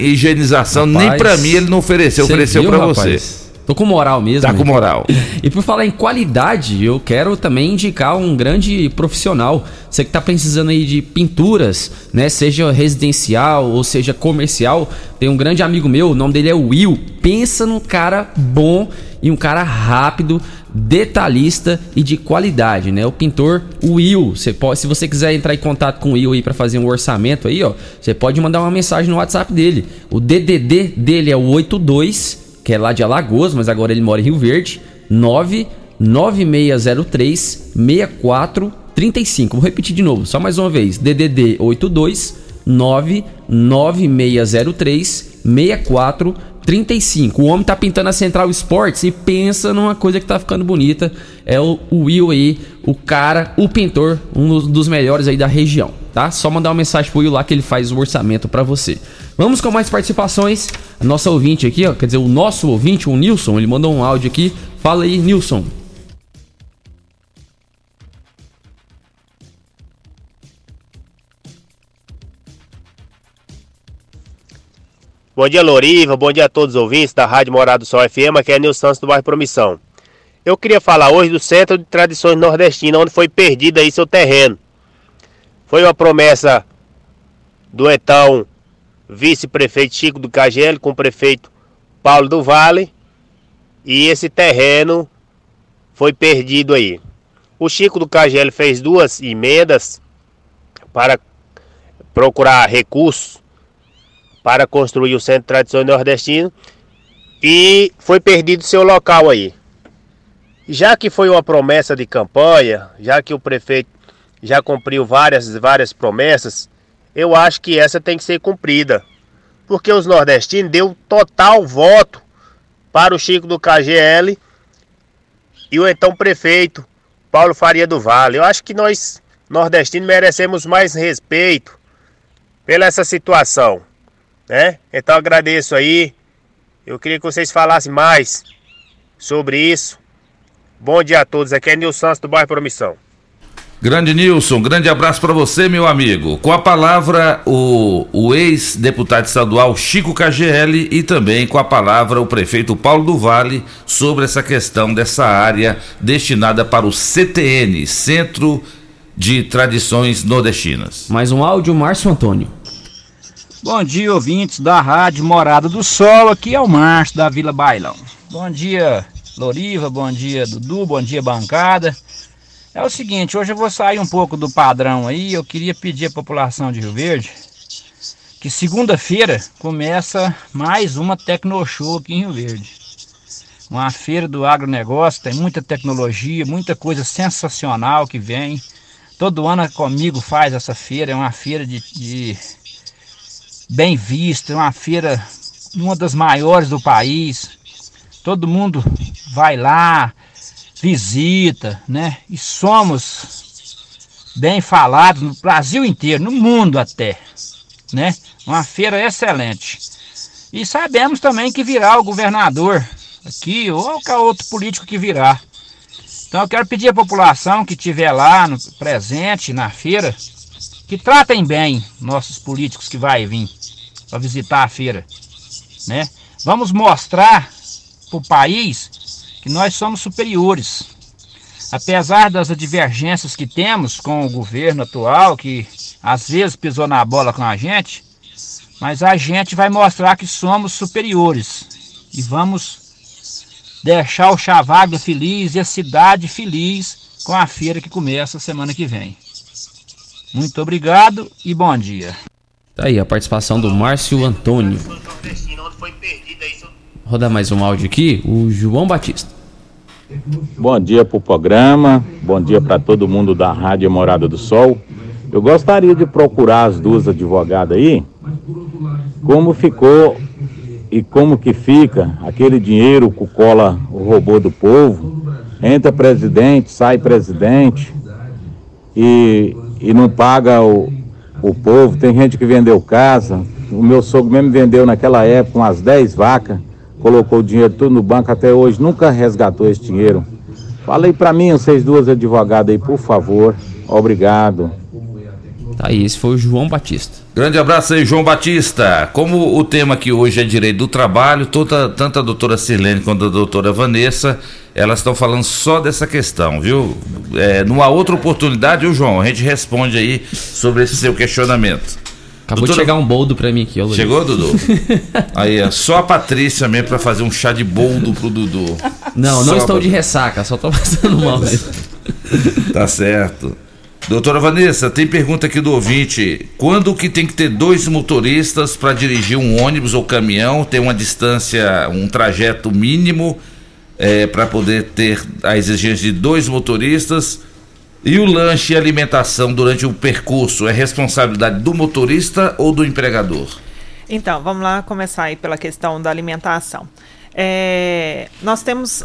higienização. Nem Rapaz, pra mim ele não ofereceu, ofereceu rapaz? você. Tô com moral mesmo. Tá com moral. E por falar em qualidade, eu quero também indicar um grande profissional. Você que tá precisando aí de pinturas, né? Seja residencial ou seja comercial. Tem um grande amigo meu, o nome dele é Will. Pensa num cara bom e um cara rápido, detalhista e de qualidade, né? O pintor Will. Você pode, se você quiser entrar em contato com o Will aí para fazer um orçamento aí, ó, você pode mandar uma mensagem no WhatsApp dele. O DDD dele é o 82 que é lá de Alagoas, mas agora ele mora em Rio Verde, 99603 6435. Vou repetir de novo, só mais uma vez. DDD 82 99603 6435. O homem tá pintando a Central Sports e pensa numa coisa que tá ficando bonita. É o Will aí, o cara, o pintor, um dos- melhores aí da região, tá? Só mandar uma mensagem pro Will lá que ele faz o orçamento pra você. Vamos com mais participações. A nossa ouvinte aqui, ó, quer dizer, o nosso ouvinte, o Nilson, ele mandou um áudio aqui. Fala aí, Nilson. Bom dia, Loriva. Bom dia a todos os ouvintes da Rádio Morado do Sol FM. Aqui é Nilson Santos do bairro Promissão. Eu queria falar hoje do Centro de Tradições Nordestinas, onde foi perdido aí seu terreno. Foi uma promessa do então vice-prefeito Chico do Cagel com o prefeito Paulo do Vale. E esse terreno foi perdido aí. O Chico do Cagel fez duas emendas para procurar recursos para construir o Centro Tradições Nordestino e foi perdido seu local aí. Já que foi uma promessa de campanha, já que o prefeito já cumpriu várias várias promessas, eu acho que essa tem que ser cumprida. Porque os nordestinos deu total voto para o Chico do KGL e o então prefeito Paulo Faria do Vale. Eu acho que nós nordestinos merecemos mais respeito pela essa situação né? Então agradeço aí. Eu queria que vocês falassem mais sobre isso. Bom dia a todos. Aqui é Nilson Santos do bairro Promissão. Grande Nilson, grande abraço para você, meu amigo. Com a palavra, o, o ex-deputado estadual Chico KGL e também com a palavra o prefeito Paulo do Vale sobre essa questão dessa área destinada para o CTN, Centro de Tradições Nordestinas. Mais um áudio, Márcio Antônio. Bom dia, ouvintes da Rádio Morada do Sol. Aqui é o Márcio da Vila Bailão. Bom dia, Loriva. Bom dia, Dudu. Bom dia, bancada. É o seguinte, hoje eu vou sair um pouco do padrão aí. Eu queria pedir à população de Rio Verde que segunda-feira começa mais uma Tecnoshow aqui em Rio Verde. Uma feira do agronegócio, tem muita tecnologia, muita coisa sensacional que vem. Todo ano comigo faz essa feira, é uma feira de, de bem vista, é uma feira, uma das maiores do país. Todo mundo vai lá, visita, né? E somos bem falado no Brasil inteiro, no mundo até, né? Uma feira excelente. E sabemos também que virá o governador aqui ou qualquer outro político que virá. Então eu quero pedir à população que estiver lá no presente na feira que tratem bem nossos políticos que vai vir para visitar a feira, né? Vamos mostrar para o país que nós somos superiores. Apesar das divergências que temos com o governo atual, que às vezes pisou na bola com a gente, mas a gente vai mostrar que somos superiores e vamos deixar o Chavaglia feliz e a cidade feliz com a feira que começa semana que vem. Muito obrigado e bom dia. Tá aí a participação do Márcio Antônio. Rodar mais um áudio aqui, o João Batista. Bom dia para o programa, bom dia para todo mundo da Rádio Morada do Sol. Eu gostaria de procurar as duas advogadas aí, como ficou e como que fica aquele dinheiro que o Cola roubou do povo. Entra presidente, sai presidente e, e não paga o, o povo. Tem gente que vendeu casa. O meu sogro mesmo vendeu naquela época umas 10 vacas colocou o dinheiro tudo no banco até hoje, nunca resgatou esse dinheiro. Falei para mim, vocês duas advogadas aí, por favor. Obrigado. Tá aí, esse foi o João Batista. Grande abraço aí, João Batista. Como o tema aqui hoje é direito do trabalho, toda, tanto a doutora Sirlene quanto a doutora Vanessa, elas estão falando só dessa questão, viu? É, numa outra oportunidade, o João, a gente responde aí sobre esse seu questionamento. Acabou Doutora... de chegar um boldo pra mim aqui, ó, Luiz. Chegou, Dudu? Aí, é só a Patrícia mesmo pra fazer um chá de boldo pro Dudu. Não, não estou de ressaca, só tô passando mal mesmo. tá certo. Doutora Vanessa, tem pergunta aqui do ouvinte. Quando que tem que ter dois motoristas para dirigir um ônibus ou caminhão? Tem uma distância, um trajeto mínimo é, para poder ter a exigência de dois motoristas? E o lanche e alimentação durante o percurso é responsabilidade do motorista ou do empregador? Então, vamos lá começar aí pela questão da alimentação. É, nós temos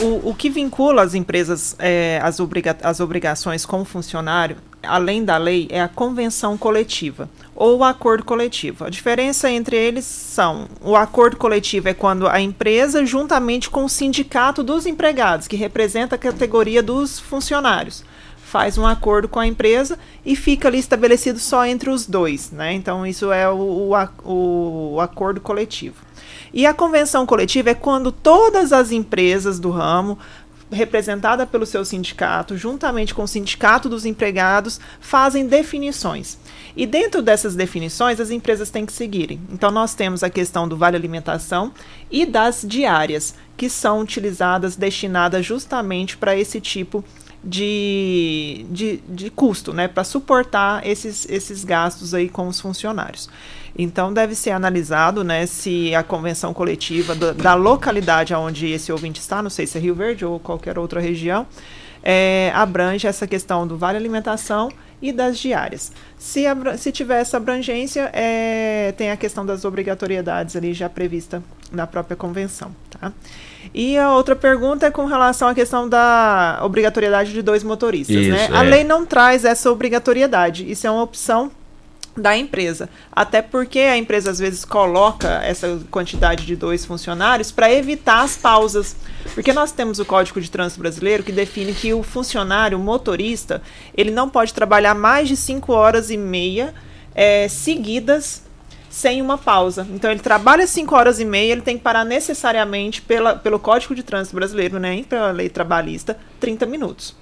o, o, que vincula as empresas, é, as, obriga as obrigações com o funcionário, além da lei, é a convenção coletiva ou o acordo coletivo. A diferença entre eles são: o acordo coletivo é quando a empresa, juntamente com o sindicato dos empregados, que representa a categoria dos funcionários, faz um acordo com a empresa e fica ali estabelecido só entre os dois, né? Então isso é o, o, o acordo coletivo. E a convenção coletiva é quando todas as empresas do ramo representada pelo seu sindicato, juntamente com o sindicato dos empregados, fazem definições. E dentro dessas definições, as empresas têm que seguirem. Então, nós temos a questão do vale alimentação e das diárias, que são utilizadas, destinadas justamente para esse tipo de, de, de custo, né, para suportar esses, esses gastos aí com os funcionários. Então deve ser analisado, né, se a convenção coletiva do, da localidade onde esse ouvinte está, não sei se é Rio Verde ou qualquer outra região, é, abrange essa questão do vale alimentação e das diárias. Se, se tiver essa abrangência, é, tem a questão das obrigatoriedades ali já prevista na própria convenção. Tá? E a outra pergunta é com relação à questão da obrigatoriedade de dois motoristas. Isso, né? É. A lei não traz essa obrigatoriedade. Isso é uma opção da empresa. Até porque a empresa às vezes coloca essa quantidade de dois funcionários para evitar as pausas. Porque nós temos o Código de Trânsito Brasileiro que define que o funcionário, o motorista, ele não pode trabalhar mais de cinco horas e meia é, seguidas sem uma pausa. Então ele trabalha 5 horas e meia, ele tem que parar necessariamente pela, pelo Código de Trânsito Brasileiro, né, pela lei trabalhista, 30 minutos.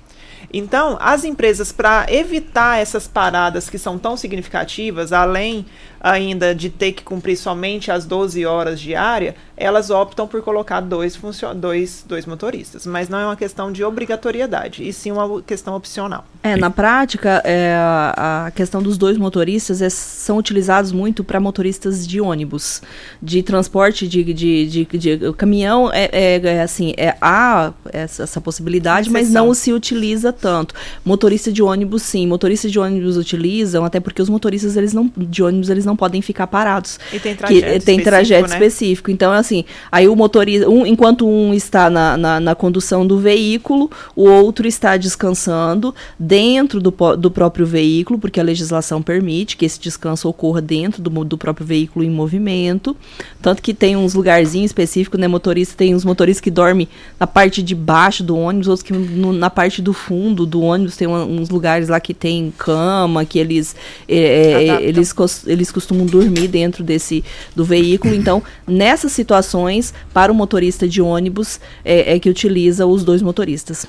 Então, as empresas, para evitar essas paradas que são tão significativas, além ainda de ter que cumprir somente as 12 horas diária, elas optam por colocar dois, dois, dois motoristas. Mas não é uma questão de obrigatoriedade, e sim uma questão opcional. É, na prática, é, a questão dos dois motoristas é, são utilizados muito para motoristas de ônibus, de transporte de, de, de, de caminhão. É, é, é, assim, é, há essa, essa possibilidade, mas não se utiliza tanto. Motorista de ônibus, sim. Motoristas de ônibus utilizam, até porque os motoristas eles não, de ônibus eles não podem ficar parados. E tem trajeto que, tem trajeto né? específico. Então, assim, aí o motorista, um, enquanto um está na, na, na, condução do veículo, o outro está descansando dentro do, do próprio veículo, porque a legislação permite que esse descanso ocorra dentro do, do próprio veículo em movimento. Tanto que tem uns lugarzinhos específicos, né? Motorista, tem uns motoristas que dormem na parte de baixo do ônibus, outros que no, na parte do fundo do ônibus tem uns lugares lá que tem cama, que eles, é, é eles, eles costumam dormir dentro desse do veículo. Então, nessas situações, para o motorista de ônibus, é, é que utiliza os dois motoristas.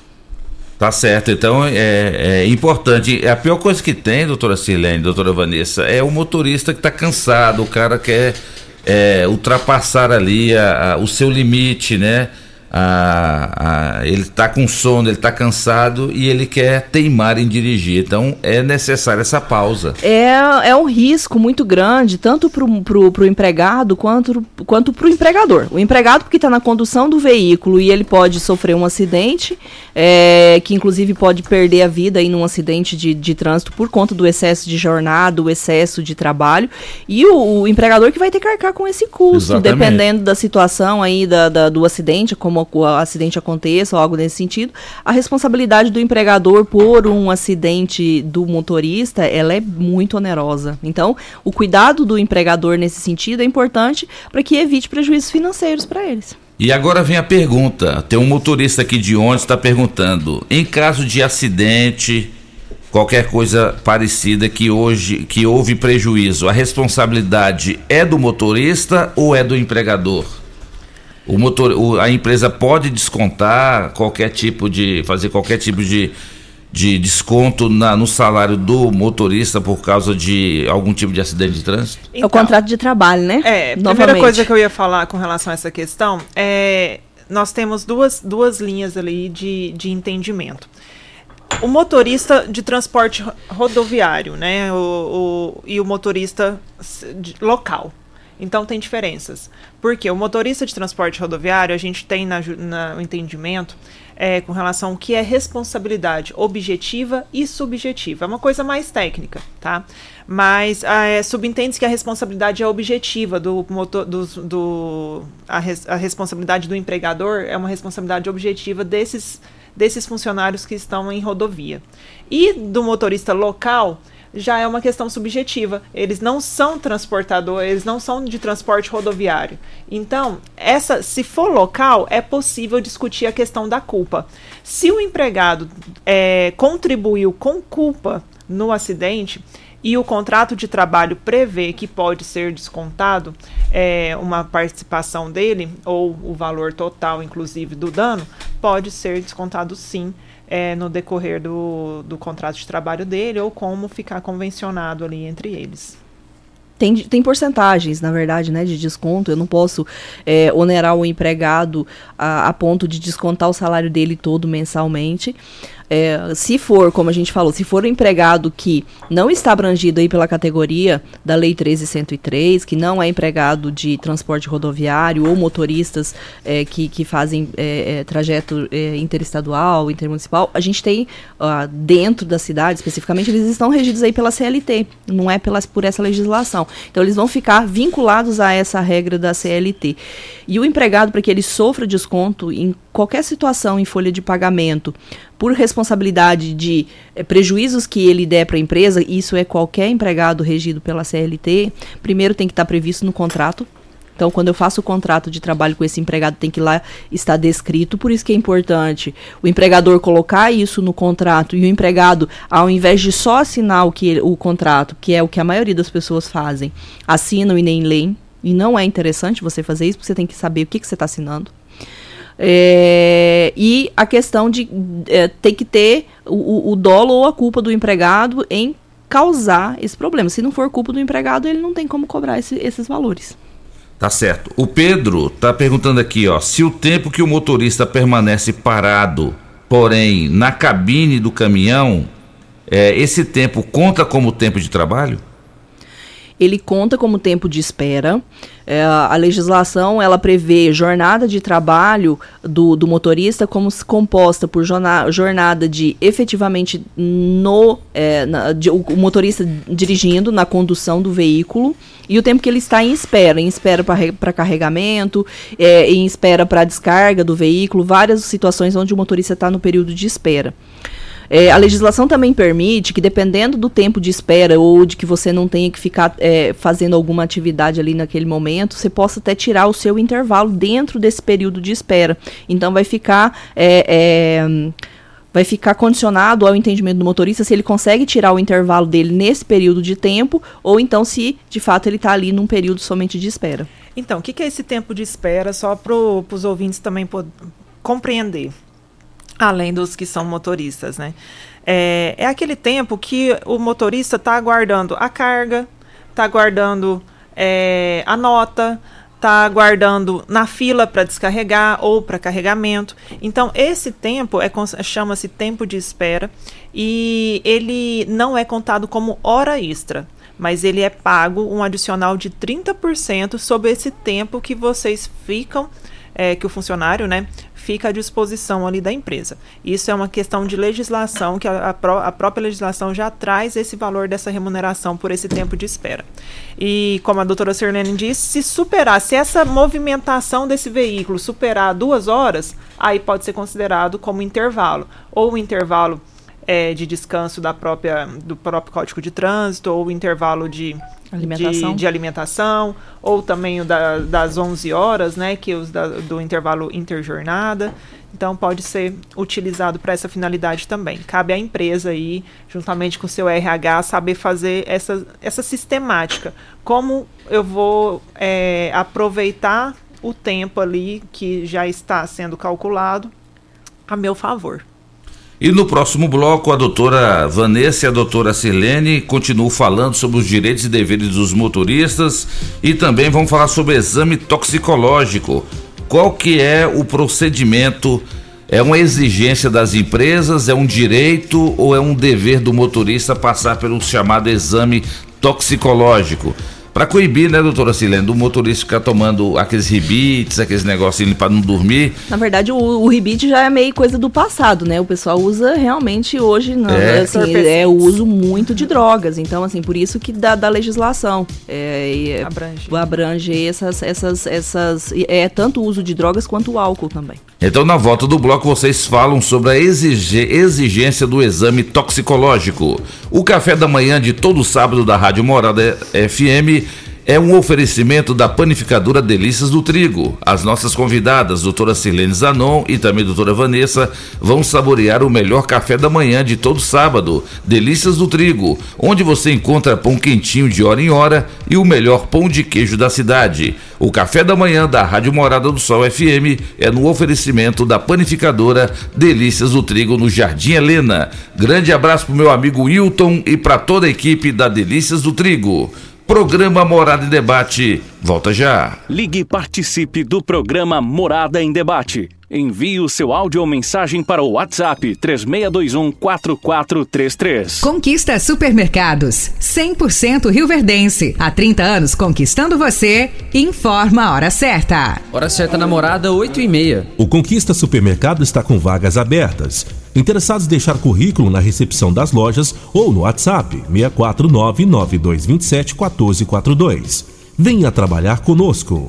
Tá certo, então é, é, importante. A pior coisa que tem, doutora Silene, doutora Vanessa, é o motorista que está cansado, o cara quer é, ultrapassar ali a, a, o seu limite, né? A, a, ele está com sono, ele está cansado e ele quer teimar em dirigir. Então é necessária essa pausa. É, é um risco muito grande, tanto para o empregado quanto para o empregador. O empregado, porque está na condução do veículo e ele pode sofrer um acidente, é, que inclusive pode perder a vida em um acidente de, de trânsito por conta do excesso de jornada, o excesso de trabalho. E o, o empregador que vai ter que arcar com esse custo, Exatamente. dependendo da situação aí da, da do acidente, como o acidente aconteça ou algo nesse sentido, a responsabilidade do empregador por um acidente do motorista, ela é muito onerosa. Então, o cuidado do empregador nesse sentido é importante para que evite prejuízos financeiros para eles. E agora vem a pergunta. Tem um motorista aqui de onde está perguntando: em caso de acidente, qualquer coisa parecida que hoje que houve prejuízo, a responsabilidade é do motorista ou é do empregador? O motor, o, a empresa pode descontar qualquer tipo de. fazer qualquer tipo de, de desconto na, no salário do motorista por causa de algum tipo de acidente de trânsito? Então, é o contrato de trabalho, né? É, a primeira coisa que eu ia falar com relação a essa questão é. Nós temos duas, duas linhas ali de, de entendimento. O motorista de transporte rodoviário, né? O, o, e o motorista local. Então tem diferenças. Porque o motorista de transporte rodoviário, a gente tem na, na, entendimento é, com relação ao que é responsabilidade objetiva e subjetiva. É uma coisa mais técnica, tá? Mas ah, é, subentende-se que a responsabilidade é objetiva do motor, do, do a, res, a responsabilidade do empregador é uma responsabilidade objetiva desses desses funcionários que estão em rodovia. E do motorista local, já é uma questão subjetiva. Eles não são transportadores, eles não são de transporte rodoviário. Então, essa, se for local, é possível discutir a questão da culpa. Se o empregado é, contribuiu com culpa no acidente e o contrato de trabalho prevê que pode ser descontado é, uma participação dele ou o valor total, inclusive do dano, pode ser descontado sim é, no decorrer do, do contrato de trabalho dele ou como ficar convencionado ali entre eles. Tem, tem porcentagens, na verdade, né, de desconto. Eu não posso é, onerar o empregado a, a ponto de descontar o salário dele todo mensalmente. É, se for, como a gente falou, se for um empregado que não está abrangido aí pela categoria da Lei 13103, que não é empregado de transporte rodoviário ou motoristas é, que, que fazem é, é trajeto é, interestadual, intermunicipal, a gente tem uh, dentro da cidade, especificamente, eles estão regidos aí pela CLT, não é pela, por essa legislação. Então, eles vão ficar vinculados a essa regra da CLT. E o empregado, para que ele sofra desconto em qualquer situação em folha de pagamento, por responsabilidade de é, prejuízos que ele der para a empresa, isso é qualquer empregado regido pela CLT, primeiro tem que estar tá previsto no contrato. Então, quando eu faço o contrato de trabalho com esse empregado, tem que lá estar descrito, por isso que é importante o empregador colocar isso no contrato e o empregado, ao invés de só assinar o, que, o contrato, que é o que a maioria das pessoas fazem, assinam e nem leem, e não é interessante você fazer isso, porque você tem que saber o que, que você está assinando. É, e a questão de é, ter que ter o, o dolo ou a culpa do empregado em causar esse problema. Se não for culpa do empregado, ele não tem como cobrar esse, esses valores. Tá certo. O Pedro tá perguntando aqui, ó, se o tempo que o motorista permanece parado, porém na cabine do caminhão, é, esse tempo conta como tempo de trabalho? Ele conta como tempo de espera É, a legislação ela prevê jornada de trabalho do, do motorista como se composta por jorna, jornada de efetivamente no é, na, de, o motorista dirigindo na condução do veículo e o tempo que ele está em espera, em espera para carregamento, é, em espera para descarga do veículo, várias situações onde o motorista está no período de espera. É, a legislação também permite que, dependendo do tempo de espera ou de que você não tenha que ficar é, fazendo alguma atividade ali naquele momento, você possa até tirar o seu intervalo dentro desse período de espera. Então, vai ficar. É, é vai ficar condicionado ao entendimento do motorista se ele consegue tirar o intervalo dele nesse período de tempo ou então se de fato ele está ali num período somente de espera. Então, o que, que, é esse tempo de espera, só para os ouvintes também compreender? Além dos que são motoristas, né? É, é aquele tempo que o motorista está aguardando a carga, está aguardando é, a nota, está aguardando na fila para descarregar ou para carregamento. Então, esse tempo é chama-se tempo de espera e ele não é contado como hora extra, mas ele é pago um adicional de 30% sobre esse tempo que vocês ficam, é, que o funcionário, né, fica à disposição ali da empresa. Isso é uma questão de legislação, que a, a, pró a própria legislação já traz esse valor dessa remuneração por esse tempo de espera. E como a doutora Sirlene disse, se superar, se essa movimentação desse veículo superar duas horas, aí pode ser considerado como intervalo. Ou intervalo é, de descanso da própria, do próprio código de trânsito, ou intervalo de alimentação, de, de alimentação ou também o da, das 11 horas, né, que os da, do intervalo interjornada. Então pode ser utilizado para essa finalidade também. Cabe à empresa aí, juntamente com o seu RH, saber fazer essa, essa sistemática. Como eu vou é, aproveitar o tempo ali que já está sendo calculado a meu favor. E no próximo bloco, a doutora Vanessa e a doutora Silene continuam falando sobre os direitos e deveres dos motoristas e também vão falar sobre exame toxicológico. Qual que é o procedimento? É uma exigência das empresas, é um direito ou é um dever do motorista passar pelo chamado exame toxicológico? Para coibir, né, doutora Silene, do motorista ficar tomando aqueles ribites, aqueles negocinhos para não dormir. Na verdade, o, o ribite já é meio coisa do passado, né? O pessoal usa realmente hoje, não, é. Assim, é o uso muito de drogas. Então, assim, por isso que da, da legislação é, abrange, abrange essas, essas, essas, é tanto o uso de drogas quanto o álcool também. Então, na volta do bloco, vocês falam sobre a exigência do exame toxicológico. O café da manhã de todo sábado da Rádio Morada FM é um oferecimento da panificadora Delícias do Trigo. As nossas convidadas, doutora Silene Zanon e também doutora Vanessa, vão saborear o melhor café da manhã de todo sábado. Delícias do Trigo, onde você encontra pão quentinho de hora em hora e o melhor pão de queijo da cidade. O café da manhã da Rádio Morada do Sol FM é no oferecimento da panificadora Delícias do Trigo no Jardim Helena. Grande abraço pro meu amigo Wilton e para toda a equipe da Delícias do Trigo. Programa Morada em Debate. Volta já. Ligue e participe do programa Morada em Debate. Envie o seu áudio ou mensagem para o WhatsApp 3621 4433. Conquista Supermercados, 100% Rio Verdense. Há 30 anos conquistando você. Informa a hora certa. Hora certa namorada, 8 e meia. O Conquista Supermercado está com vagas abertas. Interessados deixar currículo na recepção das lojas ou no WhatsApp 649 9227 1442. Venha trabalhar conosco.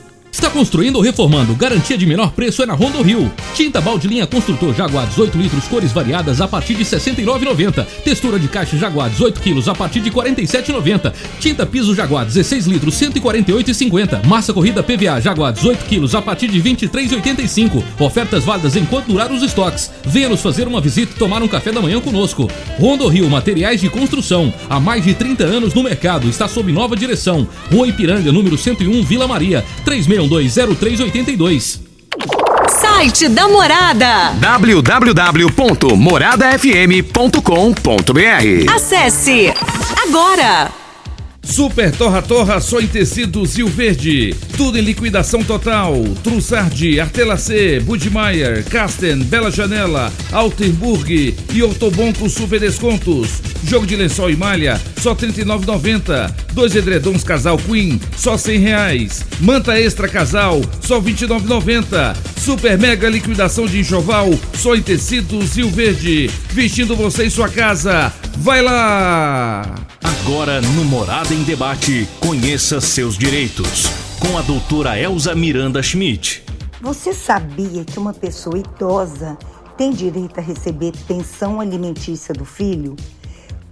Está construindo ou reformando? Garantia de menor preço é na Rondo Rio. Tinta balde linha construtor Jaguar 18 litros, cores variadas a partir de R$ 69,90. Textura de caixa Jaguar 18 quilos a partir de R$ 47,90. Tinta piso Jaguar 16 litros, R$ 148,50. Massa corrida PVA Jaguar 18 quilos a partir de R$ 23,85. Ofertas válidas enquanto durar os estoques. Venha nos fazer uma visita e tomar um café da manhã conosco. Rondo Rio Materiais de Construção. Há mais de 30 anos no mercado. Está sob nova direção. Rua Ipiranga, número 101, Vila Maria. 36120382. Site da Morada. www.moradafm.com.br Acesse agora. Super Torra Torra só em tecidos Rio Verde. Tudo em liquidação total. Trussardi, Artelacê, Budmeier, Casten, Bela Janela, Altenburg e Ortobon com super descontos. Jogo de lençol e malha, só R$ 39,90. Dois edredons casal Queen, só 100 reais. Manta extra casal, só R$ 29,90. Super mega liquidação de enxoval, só em tecidos Rio Verde. Vestindo você em sua casa. Vai lá! Agora no Morada em Debate, conheça seus direitos. Com a doutora Elza Miranda Schmidt. Você sabia que uma pessoa idosa tem direito a receber pensão alimentícia do filho?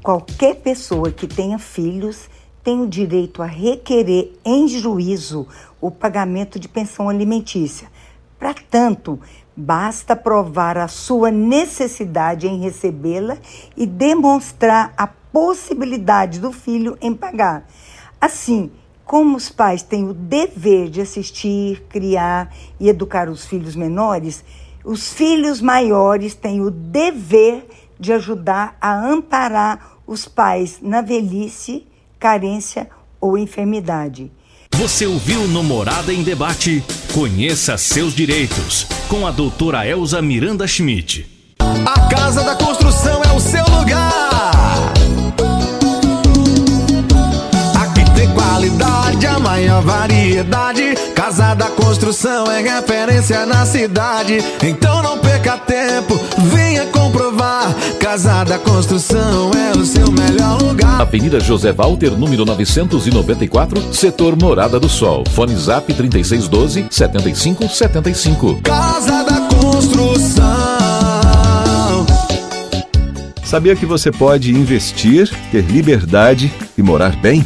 Qualquer pessoa que tenha filhos tem o direito a requerer em juízo o pagamento de pensão alimentícia. Para tanto, basta provar a sua necessidade em recebê-la e demonstrar a possibilidade do filho em pagar. Assim, como os pais têm o dever de assistir, criar e educar os filhos menores, os filhos maiores têm o dever de ajudar a amparar os pais na velhice, carência ou enfermidade. Você ouviu no Morada em Debate? Conheça seus direitos. Com a doutora Elza Miranda Schmidt. A Casa da Construção é o seu lugar. Aqui tem qualidade, a maior variedade. Casa da Construção é referência na cidade. Então não perca tempo, venha comprovar. Casa da Construção é o seu melhor lugar. Avenida José Walter, número 994, setor Morada do Sol. Fone Zap 3612 7575. Casa da Construção. Sabia que você pode investir, ter liberdade e morar bem?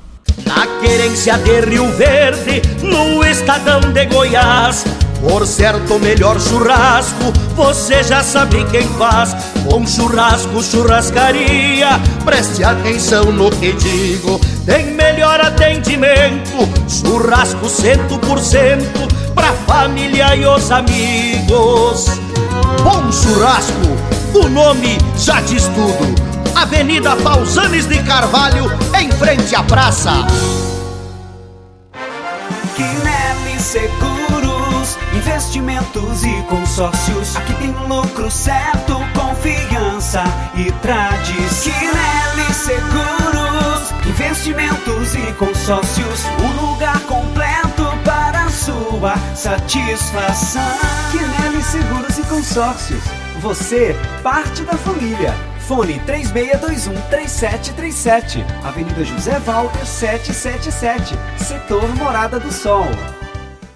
Na querência de Rio Verde, no estadão de Goiás. Por certo, melhor churrasco, você já sabe quem faz. Bom churrasco, churrascaria, preste atenção no que digo. Tem melhor atendimento, churrasco cento por cento, pra família e os amigos. Bom churrasco, o nome já diz tudo. Avenida Pausanes de Carvalho, em frente à praça. Quinelli Seguros, investimentos e consórcios. Aqui tem lucro certo, confiança e tradição. Quinelli Seguros, investimentos e consórcios. Um lugar completo para sua satisfação. Quinelli Seguros e Consórcios. Você, parte da família. Fone 3621-3737. Avenida José Walter 777. Setor Morada do Sol.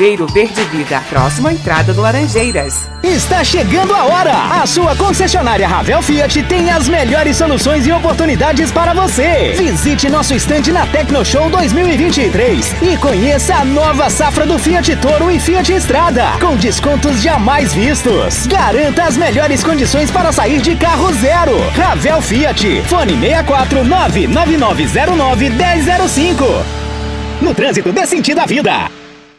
Oliveiro Verde Vida, próximo à entrada do Laranjeiras. Está chegando a hora! A sua concessionária Ravel Fiat tem as melhores soluções e oportunidades para você. Visite nosso estande na Tecno Show 2023 e conheça a nova safra do Fiat Toro e Fiat Estrada, com descontos jamais vistos. Garanta as melhores condições para sair de carro zero. Ravel Fiat, fone 64 99909 1005. No trânsito, dê sentido à vida.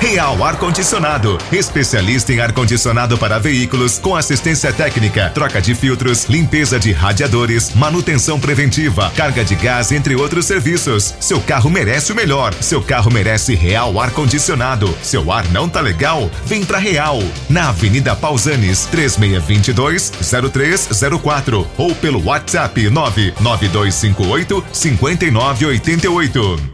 Real Ar Condicionado, especialista em ar condicionado para veículos, com assistência técnica, troca de filtros, limpeza de radiadores, manutenção preventiva, carga de gás, entre outros serviços. Seu carro merece o melhor. Seu carro merece Real Ar Condicionado. Seu ar não tá legal? Vem pra Real. Na Avenida Pausanes, 3622 0304 ou pelo WhatsApp 99258 5988.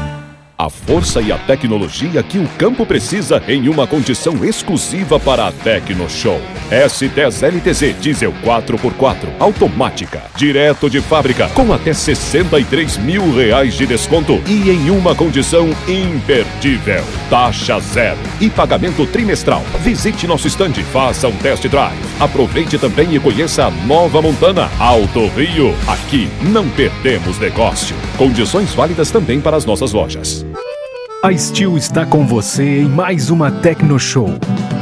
A força e a tecnologia que o campo precisa em uma condição exclusiva para a Tecno Show. S10 LTZ Diesel 4x4 automática, direto de fábrica, com até 63 mil reais de desconto e em uma condição imperdível. Taxa zero e pagamento trimestral. Visite nosso estande, faça um test drive. Aproveite também e conheça a nova Montana Alto Rio. Aqui não perdemos negócio. Condições válidas também para as nossas lojas. A Steel está com você em mais uma Tecno Show.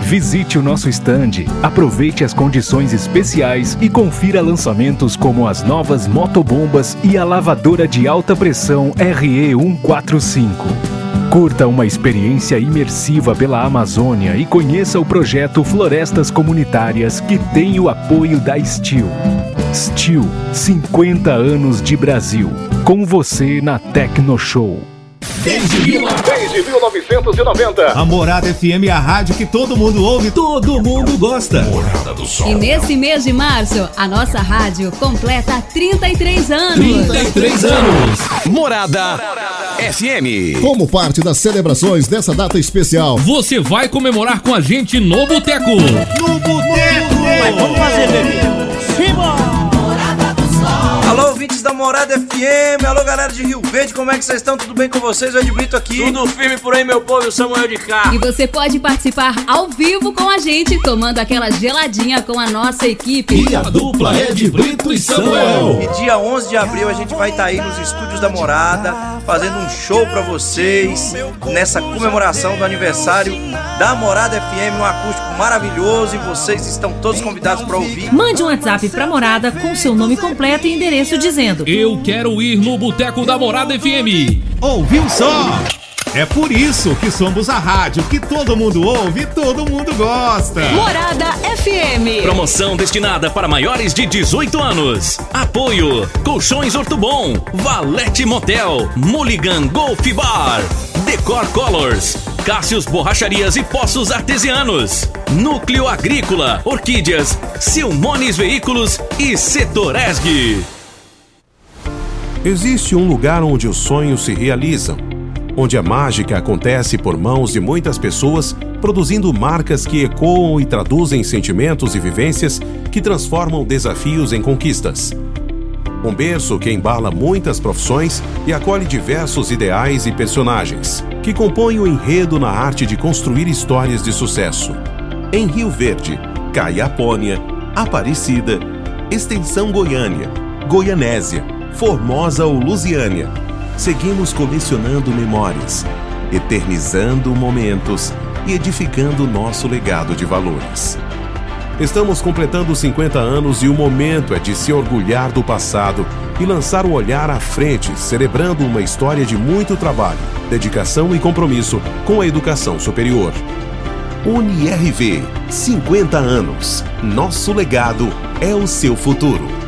Visite o nosso stand, aproveite as condições especiais e confira lançamentos como as novas motobombas e a lavadora de alta pressão RE145. Curta uma experiência imersiva pela Amazônia e conheça o projeto Florestas Comunitárias que tem o apoio da Steel. Steel, 50 anos de Brasil. Com você na Tecno Show. Desde, desde 1990. A Morada FM é a rádio que todo mundo ouve, todo mundo gosta. Morada do E nesse mês de março, a nossa rádio completa 33 anos. 33 anos. Morada FM. Como parte das celebrações dessa data especial, Você vai comemorar com a gente no Boteco. No Boteco. Mas vamos fazer, bebê. Ouvintes da Morada FM, alô galera de Rio Verde, como é que vocês estão? Tudo bem com vocês? O Ed Brito aqui. Tudo firme por aí, meu povo, o Samuel de cá. E você pode participar ao vivo com a gente, tomando aquela geladinha com a nossa equipe. E a dupla é de Brito e Samuel. E dia 11 de abril a gente vai estar aí nos estúdios da Morada, fazendo um show pra vocês, nessa comemoração do aniversário da Morada FM, um acústico maravilhoso e vocês estão todos convidados pra ouvir. Mande um WhatsApp pra morada com seu nome completo e endereço dizendo: Eu quero ir no Boteco da Morada FM. Ouviu só? É por isso que somos a rádio que todo mundo ouve e todo mundo gosta. Morada FM. Promoção destinada para maiores de 18 anos. Apoio: Colchões Ortobon, Valete Motel, Mulligan Golf Bar, Decor Colors, Cássios Borracharias e Poços Artesianos, Núcleo Agrícola, Orquídeas, Silmones Veículos e Setoresg. Existe um lugar onde os sonhos se realizam, onde a mágica acontece por mãos de muitas pessoas, produzindo marcas que ecoam e traduzem sentimentos e vivências que transformam desafios em conquistas. Um berço que embala muitas profissões e acolhe diversos ideais e personagens, que compõem o enredo na arte de construir histórias de sucesso. Em Rio Verde, Caiapônia, Aparecida, Extensão Goiânia, Goianésia, Formosa ou Lusiânia, seguimos colecionando memórias, eternizando momentos e edificando nosso legado de valores. Estamos completando 50 anos e o momento é de se orgulhar do passado e lançar o olhar à frente, celebrando uma história de muito trabalho, dedicação e compromisso com a educação superior. UniRV, 50 anos. Nosso legado é o seu futuro.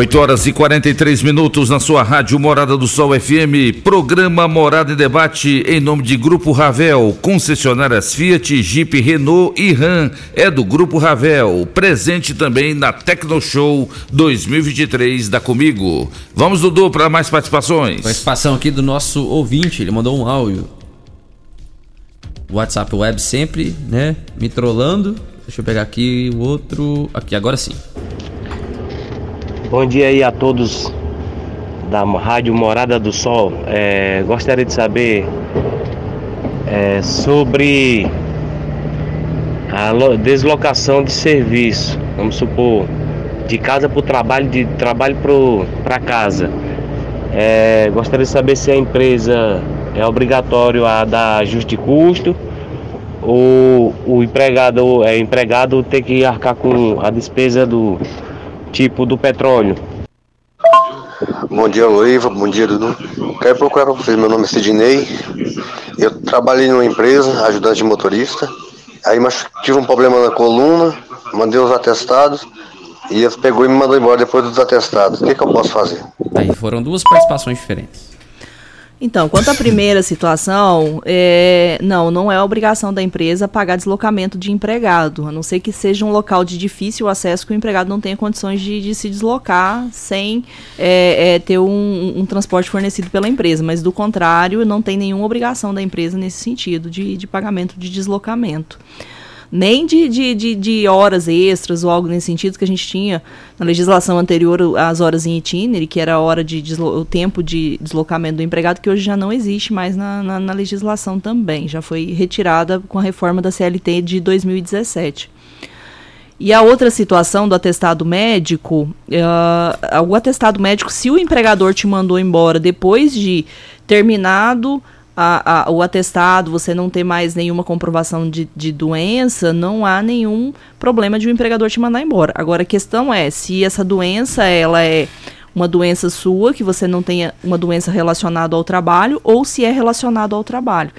8 horas e 43 minutos na sua rádio Morada do Sol FM, programa Morada em Debate em nome de Grupo Ravel, concessionárias Fiat, Jeep, Renault e Ram, é do Grupo Ravel, presente também na Tecno Show 2023 da Comigo. Vamos, Dudu, para mais participações. Participação aqui do nosso ouvinte, ele mandou um áudio. WhatsApp Web sempre, né, me trollando. Deixa eu pegar aqui o outro, aqui, agora sim. Bom dia aí a todos da Rádio Morada do Sol. É, gostaria de saber é, sobre a lo- deslocação de serviço. Vamos supor, de casa para o trabalho, de trabalho para casa. É, gostaria de saber se a empresa é obrigatório a dar ajuste de custo ou o empregado, é, empregado ter que arcar com a despesa do tipo do petróleo. Bom dia, Loiva. Bom dia, Dudu. Quero procurar para vocês. Meu nome é Sidney. Eu trabalhei numa empresa, ajudante de motorista. Aí mas tive um problema na coluna, mandei os atestados e eles pegou e me mandou embora depois dos atestados. O que, que eu posso fazer? Aí foram duas participações diferentes. Então, quanto à primeira situação, é, não, não é obrigação da empresa pagar deslocamento de empregado, a não ser que seja um local de difícil acesso que o empregado não tenha condições de, de se deslocar sem é, é, ter um, um transporte fornecido pela empresa. Mas, do contrário, não tem nenhuma obrigação da empresa nesse sentido de, de pagamento de deslocamento nem de, de, de, de horas extras ou algo nesse sentido que a gente tinha na legislação anterior as horas em itinerary, que era a hora de o tempo de deslocamento do empregado, que hoje já não existe mais na, na, na legislação também, já foi retirada com a reforma da CLT de 2017. E a outra situação do atestado médico, uh, o atestado médico, se o empregador te mandou embora depois de terminado a, a, o atestado, você não ter mais nenhuma comprovação de, de doença, não há nenhum problema de o empregador te mandar embora. Agora, a questão é se essa doença ela é uma doença sua, que você não tenha uma doença relacionada ao trabalho, ou se é relacionado ao trabalho.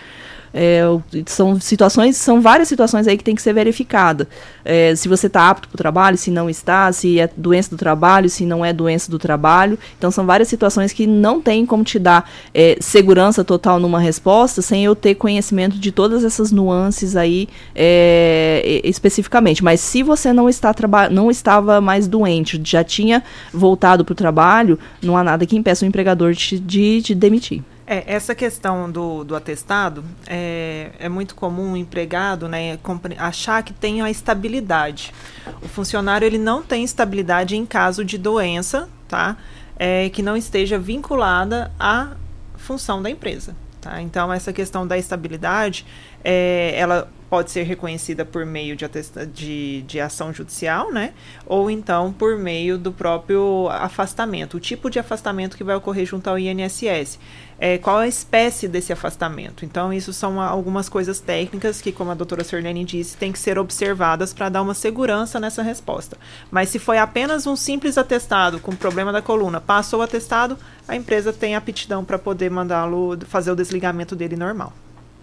É, são situações, são várias situações aí que tem que ser verificada. É, se você está apto para o trabalho, se não está, se é doença do trabalho, se não é doença do trabalho. Então são várias situações que não tem como te dar é, segurança total numa resposta sem eu ter conhecimento de todas essas nuances aí é, especificamente. Mas se você não está não estava mais doente, já tinha voltado para o trabalho, não há nada que impeça o empregador de, de te demitir. É, essa questão do, do atestado é, é muito comum o empregado né, achar que tem a estabilidade. O funcionário ele não tem estabilidade em caso de doença, tá? É, que não esteja vinculada à função da empresa. Tá? Então, essa questão da estabilidade, é, ela pode ser reconhecida por meio de, de, de ação judicial, né? Ou então por meio do próprio afastamento, o tipo de afastamento que vai ocorrer junto ao INSS. É, qual a espécie desse afastamento? Então, isso são algumas coisas técnicas que, como a doutora Sirlene disse, tem que ser observadas para dar uma segurança nessa resposta. Mas se foi apenas um simples atestado com problema da coluna, passou o atestado, a empresa tem aptidão para poder mandá-lo fazer o desligamento dele normal.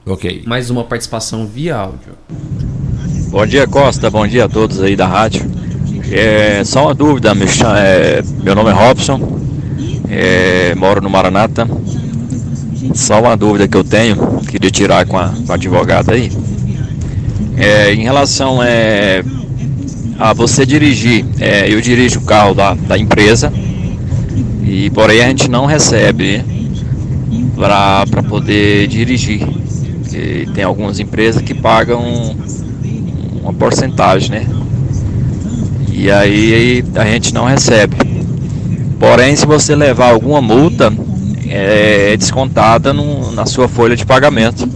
Ok. Mais uma participação via áudio. Bom dia, Costa. Bom dia a todos aí da rádio. É, só uma dúvida, me cha- é, meu nome é Robson, é, moro no Maranata. Só uma dúvida que eu tenho, queria tirar com a, com a advogada aí. É, em relação é, a você dirigir, é, eu dirijo o carro da, da empresa e porém a gente não recebe para poder dirigir. Porque tem algumas empresas que pagam uma porcentagem, né? E aí a gente não recebe. Porém, se você levar alguma multa, é descontada no- na sua folha de pagamento.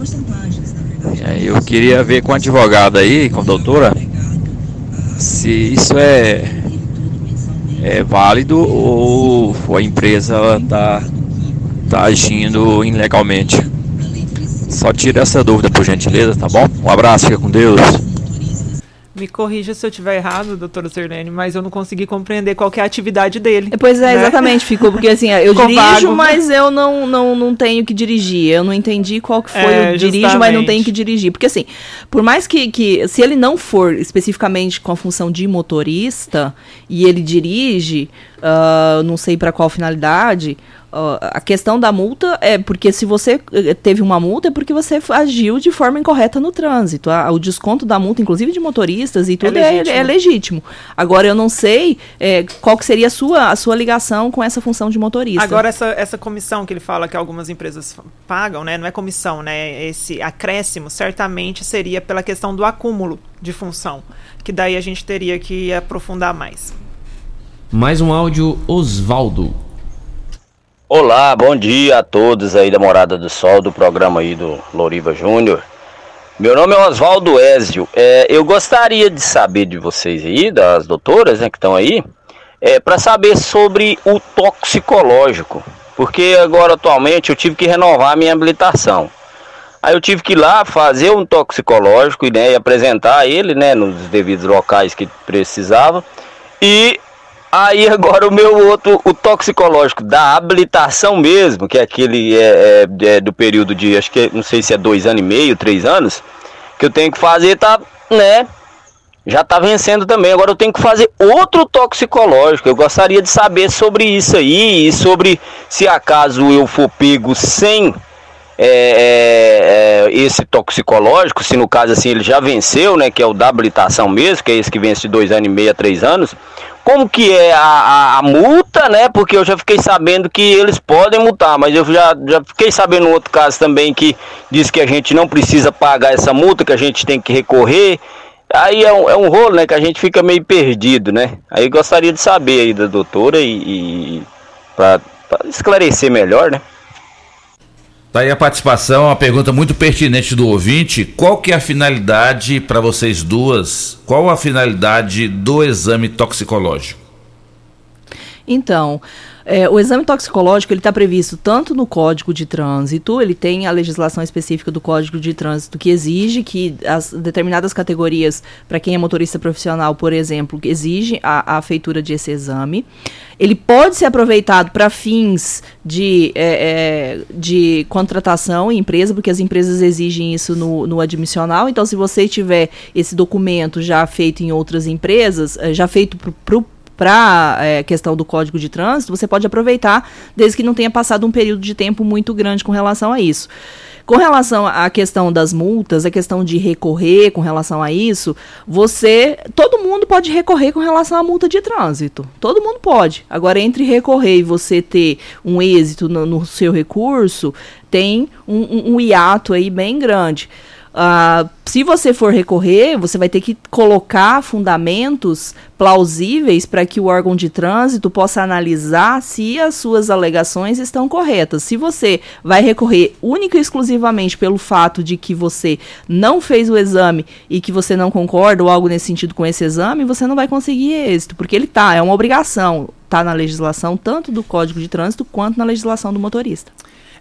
Aí eu queria ver com a advogada aí, com a doutora, se isso é, é válido ou a empresa está tá agindo ilegalmente. Só tira essa dúvida, por gentileza, tá bom? Um abraço, fica com Deus. Me corrija se eu estiver errado, doutora Sirlene, mas eu não consegui compreender qual que é a atividade dele. Pois é, né? exatamente, ficou porque assim, eu dirijo, vago. mas eu não, não, não tenho que dirigir. Eu não entendi qual que foi É, o dirijo, mas não justamente. tenho que dirigir. Porque assim, por mais que, que se ele não for especificamente com a função de motorista e ele dirige, ah, não sei para qual finalidade. Uh, a questão da multa é porque se você eh, teve uma multa é porque você agiu de forma incorreta no trânsito. A, o desconto da multa, inclusive de motoristas e tudo, é legítimo. É, é legítimo. Agora eu não sei é, qual que seria a sua, a sua ligação com essa função de motorista. Agora essa, essa comissão que ele fala que algumas empresas pagam, né? Não é comissão, né? Esse acréscimo certamente seria pela questão do acúmulo de função, que daí a gente teria que aprofundar mais. Mais um áudio, Osvaldo. Olá, bom dia a todos aí da Morada do Sol, do programa aí do Loriva Júnior. Meu nome é Oswaldo Ézio. É, eu gostaria de saber de vocês aí, das doutoras né, que estão aí, é, para saber sobre o toxicológico. Porque agora atualmente eu tive que renovar a minha habilitação. Aí eu tive que ir lá fazer um toxicológico né, e apresentar ele né, nos devidos locais que precisava. E Aí agora o meu outro, o toxicológico da habilitação mesmo, que é aquele é, é, é, do período de, acho que não sei se é dois anos e meio, três anos, que eu tenho que fazer, tá, né? Já tá vencendo também. Agora eu tenho que fazer outro toxicológico. Eu gostaria de saber sobre isso aí e sobre se acaso eu for pego sem é, é, é, esse toxicológico, se no caso assim ele já venceu, né, que é o da habilitação mesmo, que é esse que vence de dois anos e meio a três anos, como que é a, a, a, multa, né? Porque eu já fiquei sabendo que eles podem multar, mas eu já, já fiquei sabendo outro caso também que diz que a gente não precisa pagar essa multa, que a gente tem que recorrer. Aí é um, é um rolo, né? Que a gente fica meio perdido, né? Aí gostaria de saber aí da doutora e, e para esclarecer melhor, né? Tá a participação, uma pergunta muito pertinente do ouvinte. Qual que é a finalidade para vocês duas? Qual a finalidade do exame toxicológico? Então, é, o exame toxicológico ele está previsto tanto no Código de Trânsito, ele tem a legislação específica do Código de Trânsito que exige que as determinadas categorias, para quem é motorista profissional, por exemplo, exige a, a feitura de esse exame. Ele pode ser aproveitado para fins de, é, é, de contratação em empresa, porque as empresas exigem isso no, no admissional. Então, se você tiver esse documento já feito em outras empresas, é, já feito para o para a é, questão do código de trânsito, você pode aproveitar, desde que não tenha passado um período de tempo muito grande com relação a isso. Com relação à questão das multas, a questão de recorrer com relação a isso, você. Todo mundo pode recorrer com relação à multa de trânsito. Todo mundo pode. Agora, entre recorrer e você ter um êxito no, no seu recurso, tem um, um, um hiato aí bem grande. Uh, se você for recorrer, você vai ter que colocar fundamentos plausíveis para que o órgão de trânsito possa analisar se as suas alegações estão corretas. Se você vai recorrer única e exclusivamente pelo fato de que você não fez o exame e que você não concorda ou algo nesse sentido com esse exame, você não vai conseguir êxito, porque ele tá, é uma obrigação, tá na legislação tanto do Código de Trânsito quanto na legislação do motorista.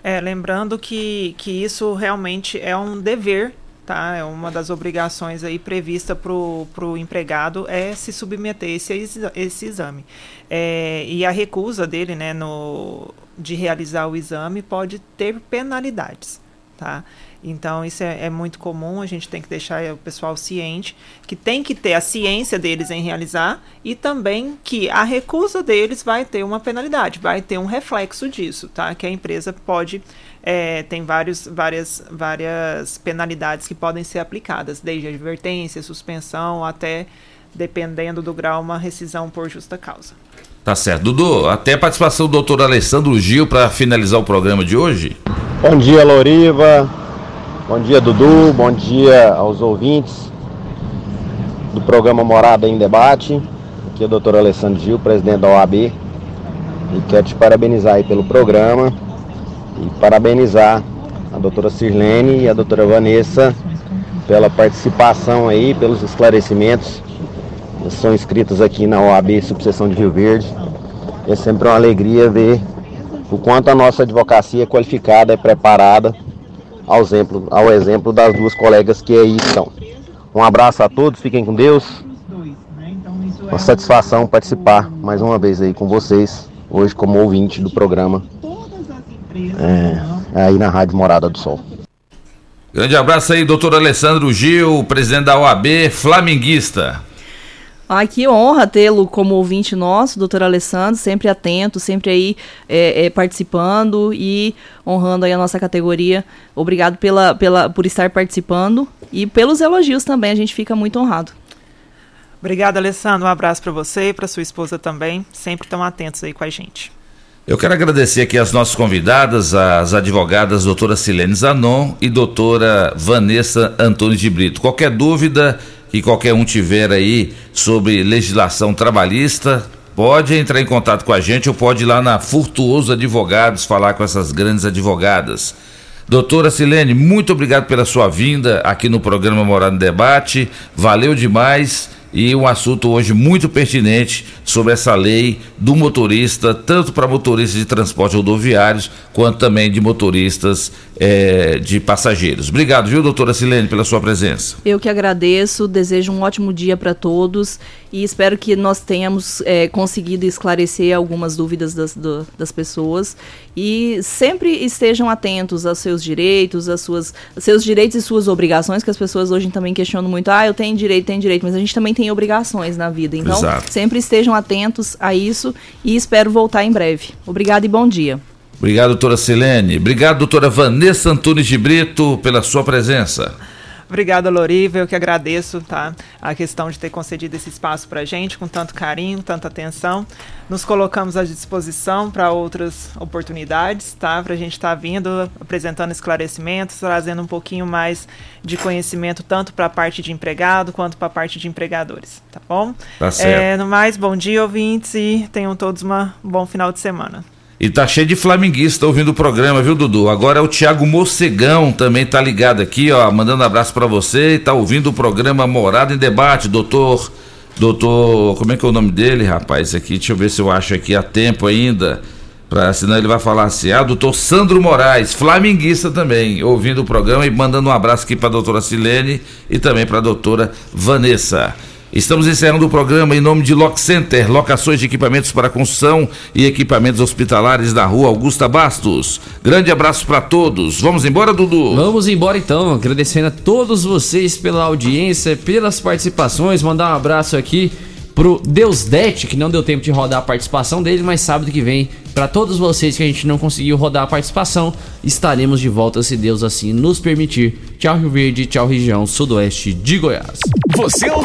É, lembrando que, que isso realmente é um dever tá? É uma das obrigações aí prevista para o empregado é se submeter a esse, esse exame. É, e a recusa dele, né, no, de realizar o exame pode ter penalidades, tá? Então, isso é, é, muito comum, a gente tem que deixar o pessoal ciente que tem que ter a ciência deles em realizar e também que a recusa deles vai ter uma penalidade, vai ter um reflexo disso, tá? Que a empresa pode é, tem vários, várias, várias penalidades que podem ser aplicadas, desde advertência, suspensão, até, dependendo do grau, uma rescisão por justa causa. Tá certo. Dudu, até a participação do doutor Alessandro Gil para finalizar o programa de hoje. Bom dia, Loriva. Bom dia, Dudu. Bom dia aos ouvintes do programa Morada em Debate. Aqui é o doutor Alessandro Gil, presidente da OAB. E quero te parabenizar aí pelo programa e parabenizar a doutora Sirlene e a doutora Vanessa pela participação aí, pelos esclarecimentos. Eles são inscritos aqui na OAB Subseção de Rio Verde. É sempre uma alegria ver o quanto a nossa advocacia é qualificada, é preparada, ao exemplo, ao exemplo das duas colegas que aí estão. Um abraço a todos, fiquem com Deus. Uma satisfação participar mais uma vez aí com vocês, hoje como ouvinte do programa é, aí na Rádio Morada do Sol. Grande abraço aí, doutor Alessandro Gil, presidente da OAB, flamenguista. Ai, que honra tê-lo como ouvinte nosso, doutor Alessandro, sempre atento, sempre aí é, é, participando e honrando aí a nossa categoria. Obrigado pela, pela, por estar participando e pelos elogios também, a gente fica muito honrado. Obrigada, Alessandro. Um abraço para você e para sua esposa também. Sempre estão atentos aí com a gente. Eu quero agradecer aqui as nossas convidadas, as advogadas doutora Silene Zanon e doutora Vanessa Antônio de Brito. Qualquer dúvida que qualquer um tiver aí sobre legislação trabalhista, pode entrar em contato com a gente ou pode ir lá na Furtuoso Advogados falar com essas grandes advogadas. Doutora Silene, muito obrigado pela sua vinda aqui no programa Morado no Debate. Valeu demais e um assunto hoje muito pertinente sobre essa lei do motorista, tanto para motoristas de transporte rodoviários, quanto também de motoristas é, de passageiros. Obrigado, viu, doutora Silene, pela sua presença. Eu que agradeço, desejo um ótimo dia para todos e espero que nós tenhamos é, conseguido esclarecer algumas dúvidas das, do, das pessoas e sempre estejam atentos aos seus direitos, às suas, seus direitos e suas obrigações, que as pessoas hoje também questionam muito, ah, eu tenho direito, tenho direito, mas a gente também tem obrigações na vida. Então, Exato. sempre estejam atentos a isso e espero voltar em breve. Obrigada e bom dia. Obrigado, doutora Silene. Obrigado, doutora Vanessa Antunes de Brito, pela sua presença. Obrigada, Loriva. Eu que agradeço tá, a questão de ter concedido esse espaço para a gente com tanto carinho, tanta atenção. Nos colocamos à disposição para outras oportunidades, tá? Para a gente estar tá vindo, apresentando esclarecimentos, trazendo um pouquinho mais de conhecimento, tanto para a parte de empregado quanto para a parte de empregadores, tá bom? Tá certo. É, no mais, bom dia, ouvintes, e tenham todos uma, um bom final de semana. E tá cheio de flamenguista ouvindo o programa, viu, Dudu? Agora é o Thiago Mocegão também tá ligado aqui, ó, mandando abraço para você e tá ouvindo o programa Morada em Debate, doutor. Doutor, como é que é o nome dele, rapaz? Aqui, deixa eu ver se eu acho aqui a tempo ainda. Pra, senão ele vai falar assim, ah, doutor Sandro Moraes, flamenguista também, ouvindo o programa e mandando um abraço aqui pra doutora Silene e também pra doutora Vanessa. Estamos encerrando o programa em nome de Lock Center, locações de equipamentos para construção e equipamentos hospitalares da rua Augusta Bastos. Grande abraço para todos. Vamos embora, Dudu? Vamos embora então, agradecendo a todos vocês pela audiência, pelas participações. Mandar um abraço aqui pro Deus Det, que não deu tempo de rodar a participação dele, mas sábado que vem, para todos vocês que a gente não conseguiu rodar a participação, estaremos de volta se Deus assim nos permitir. Tchau Rio Verde, tchau região sudoeste de Goiás. Você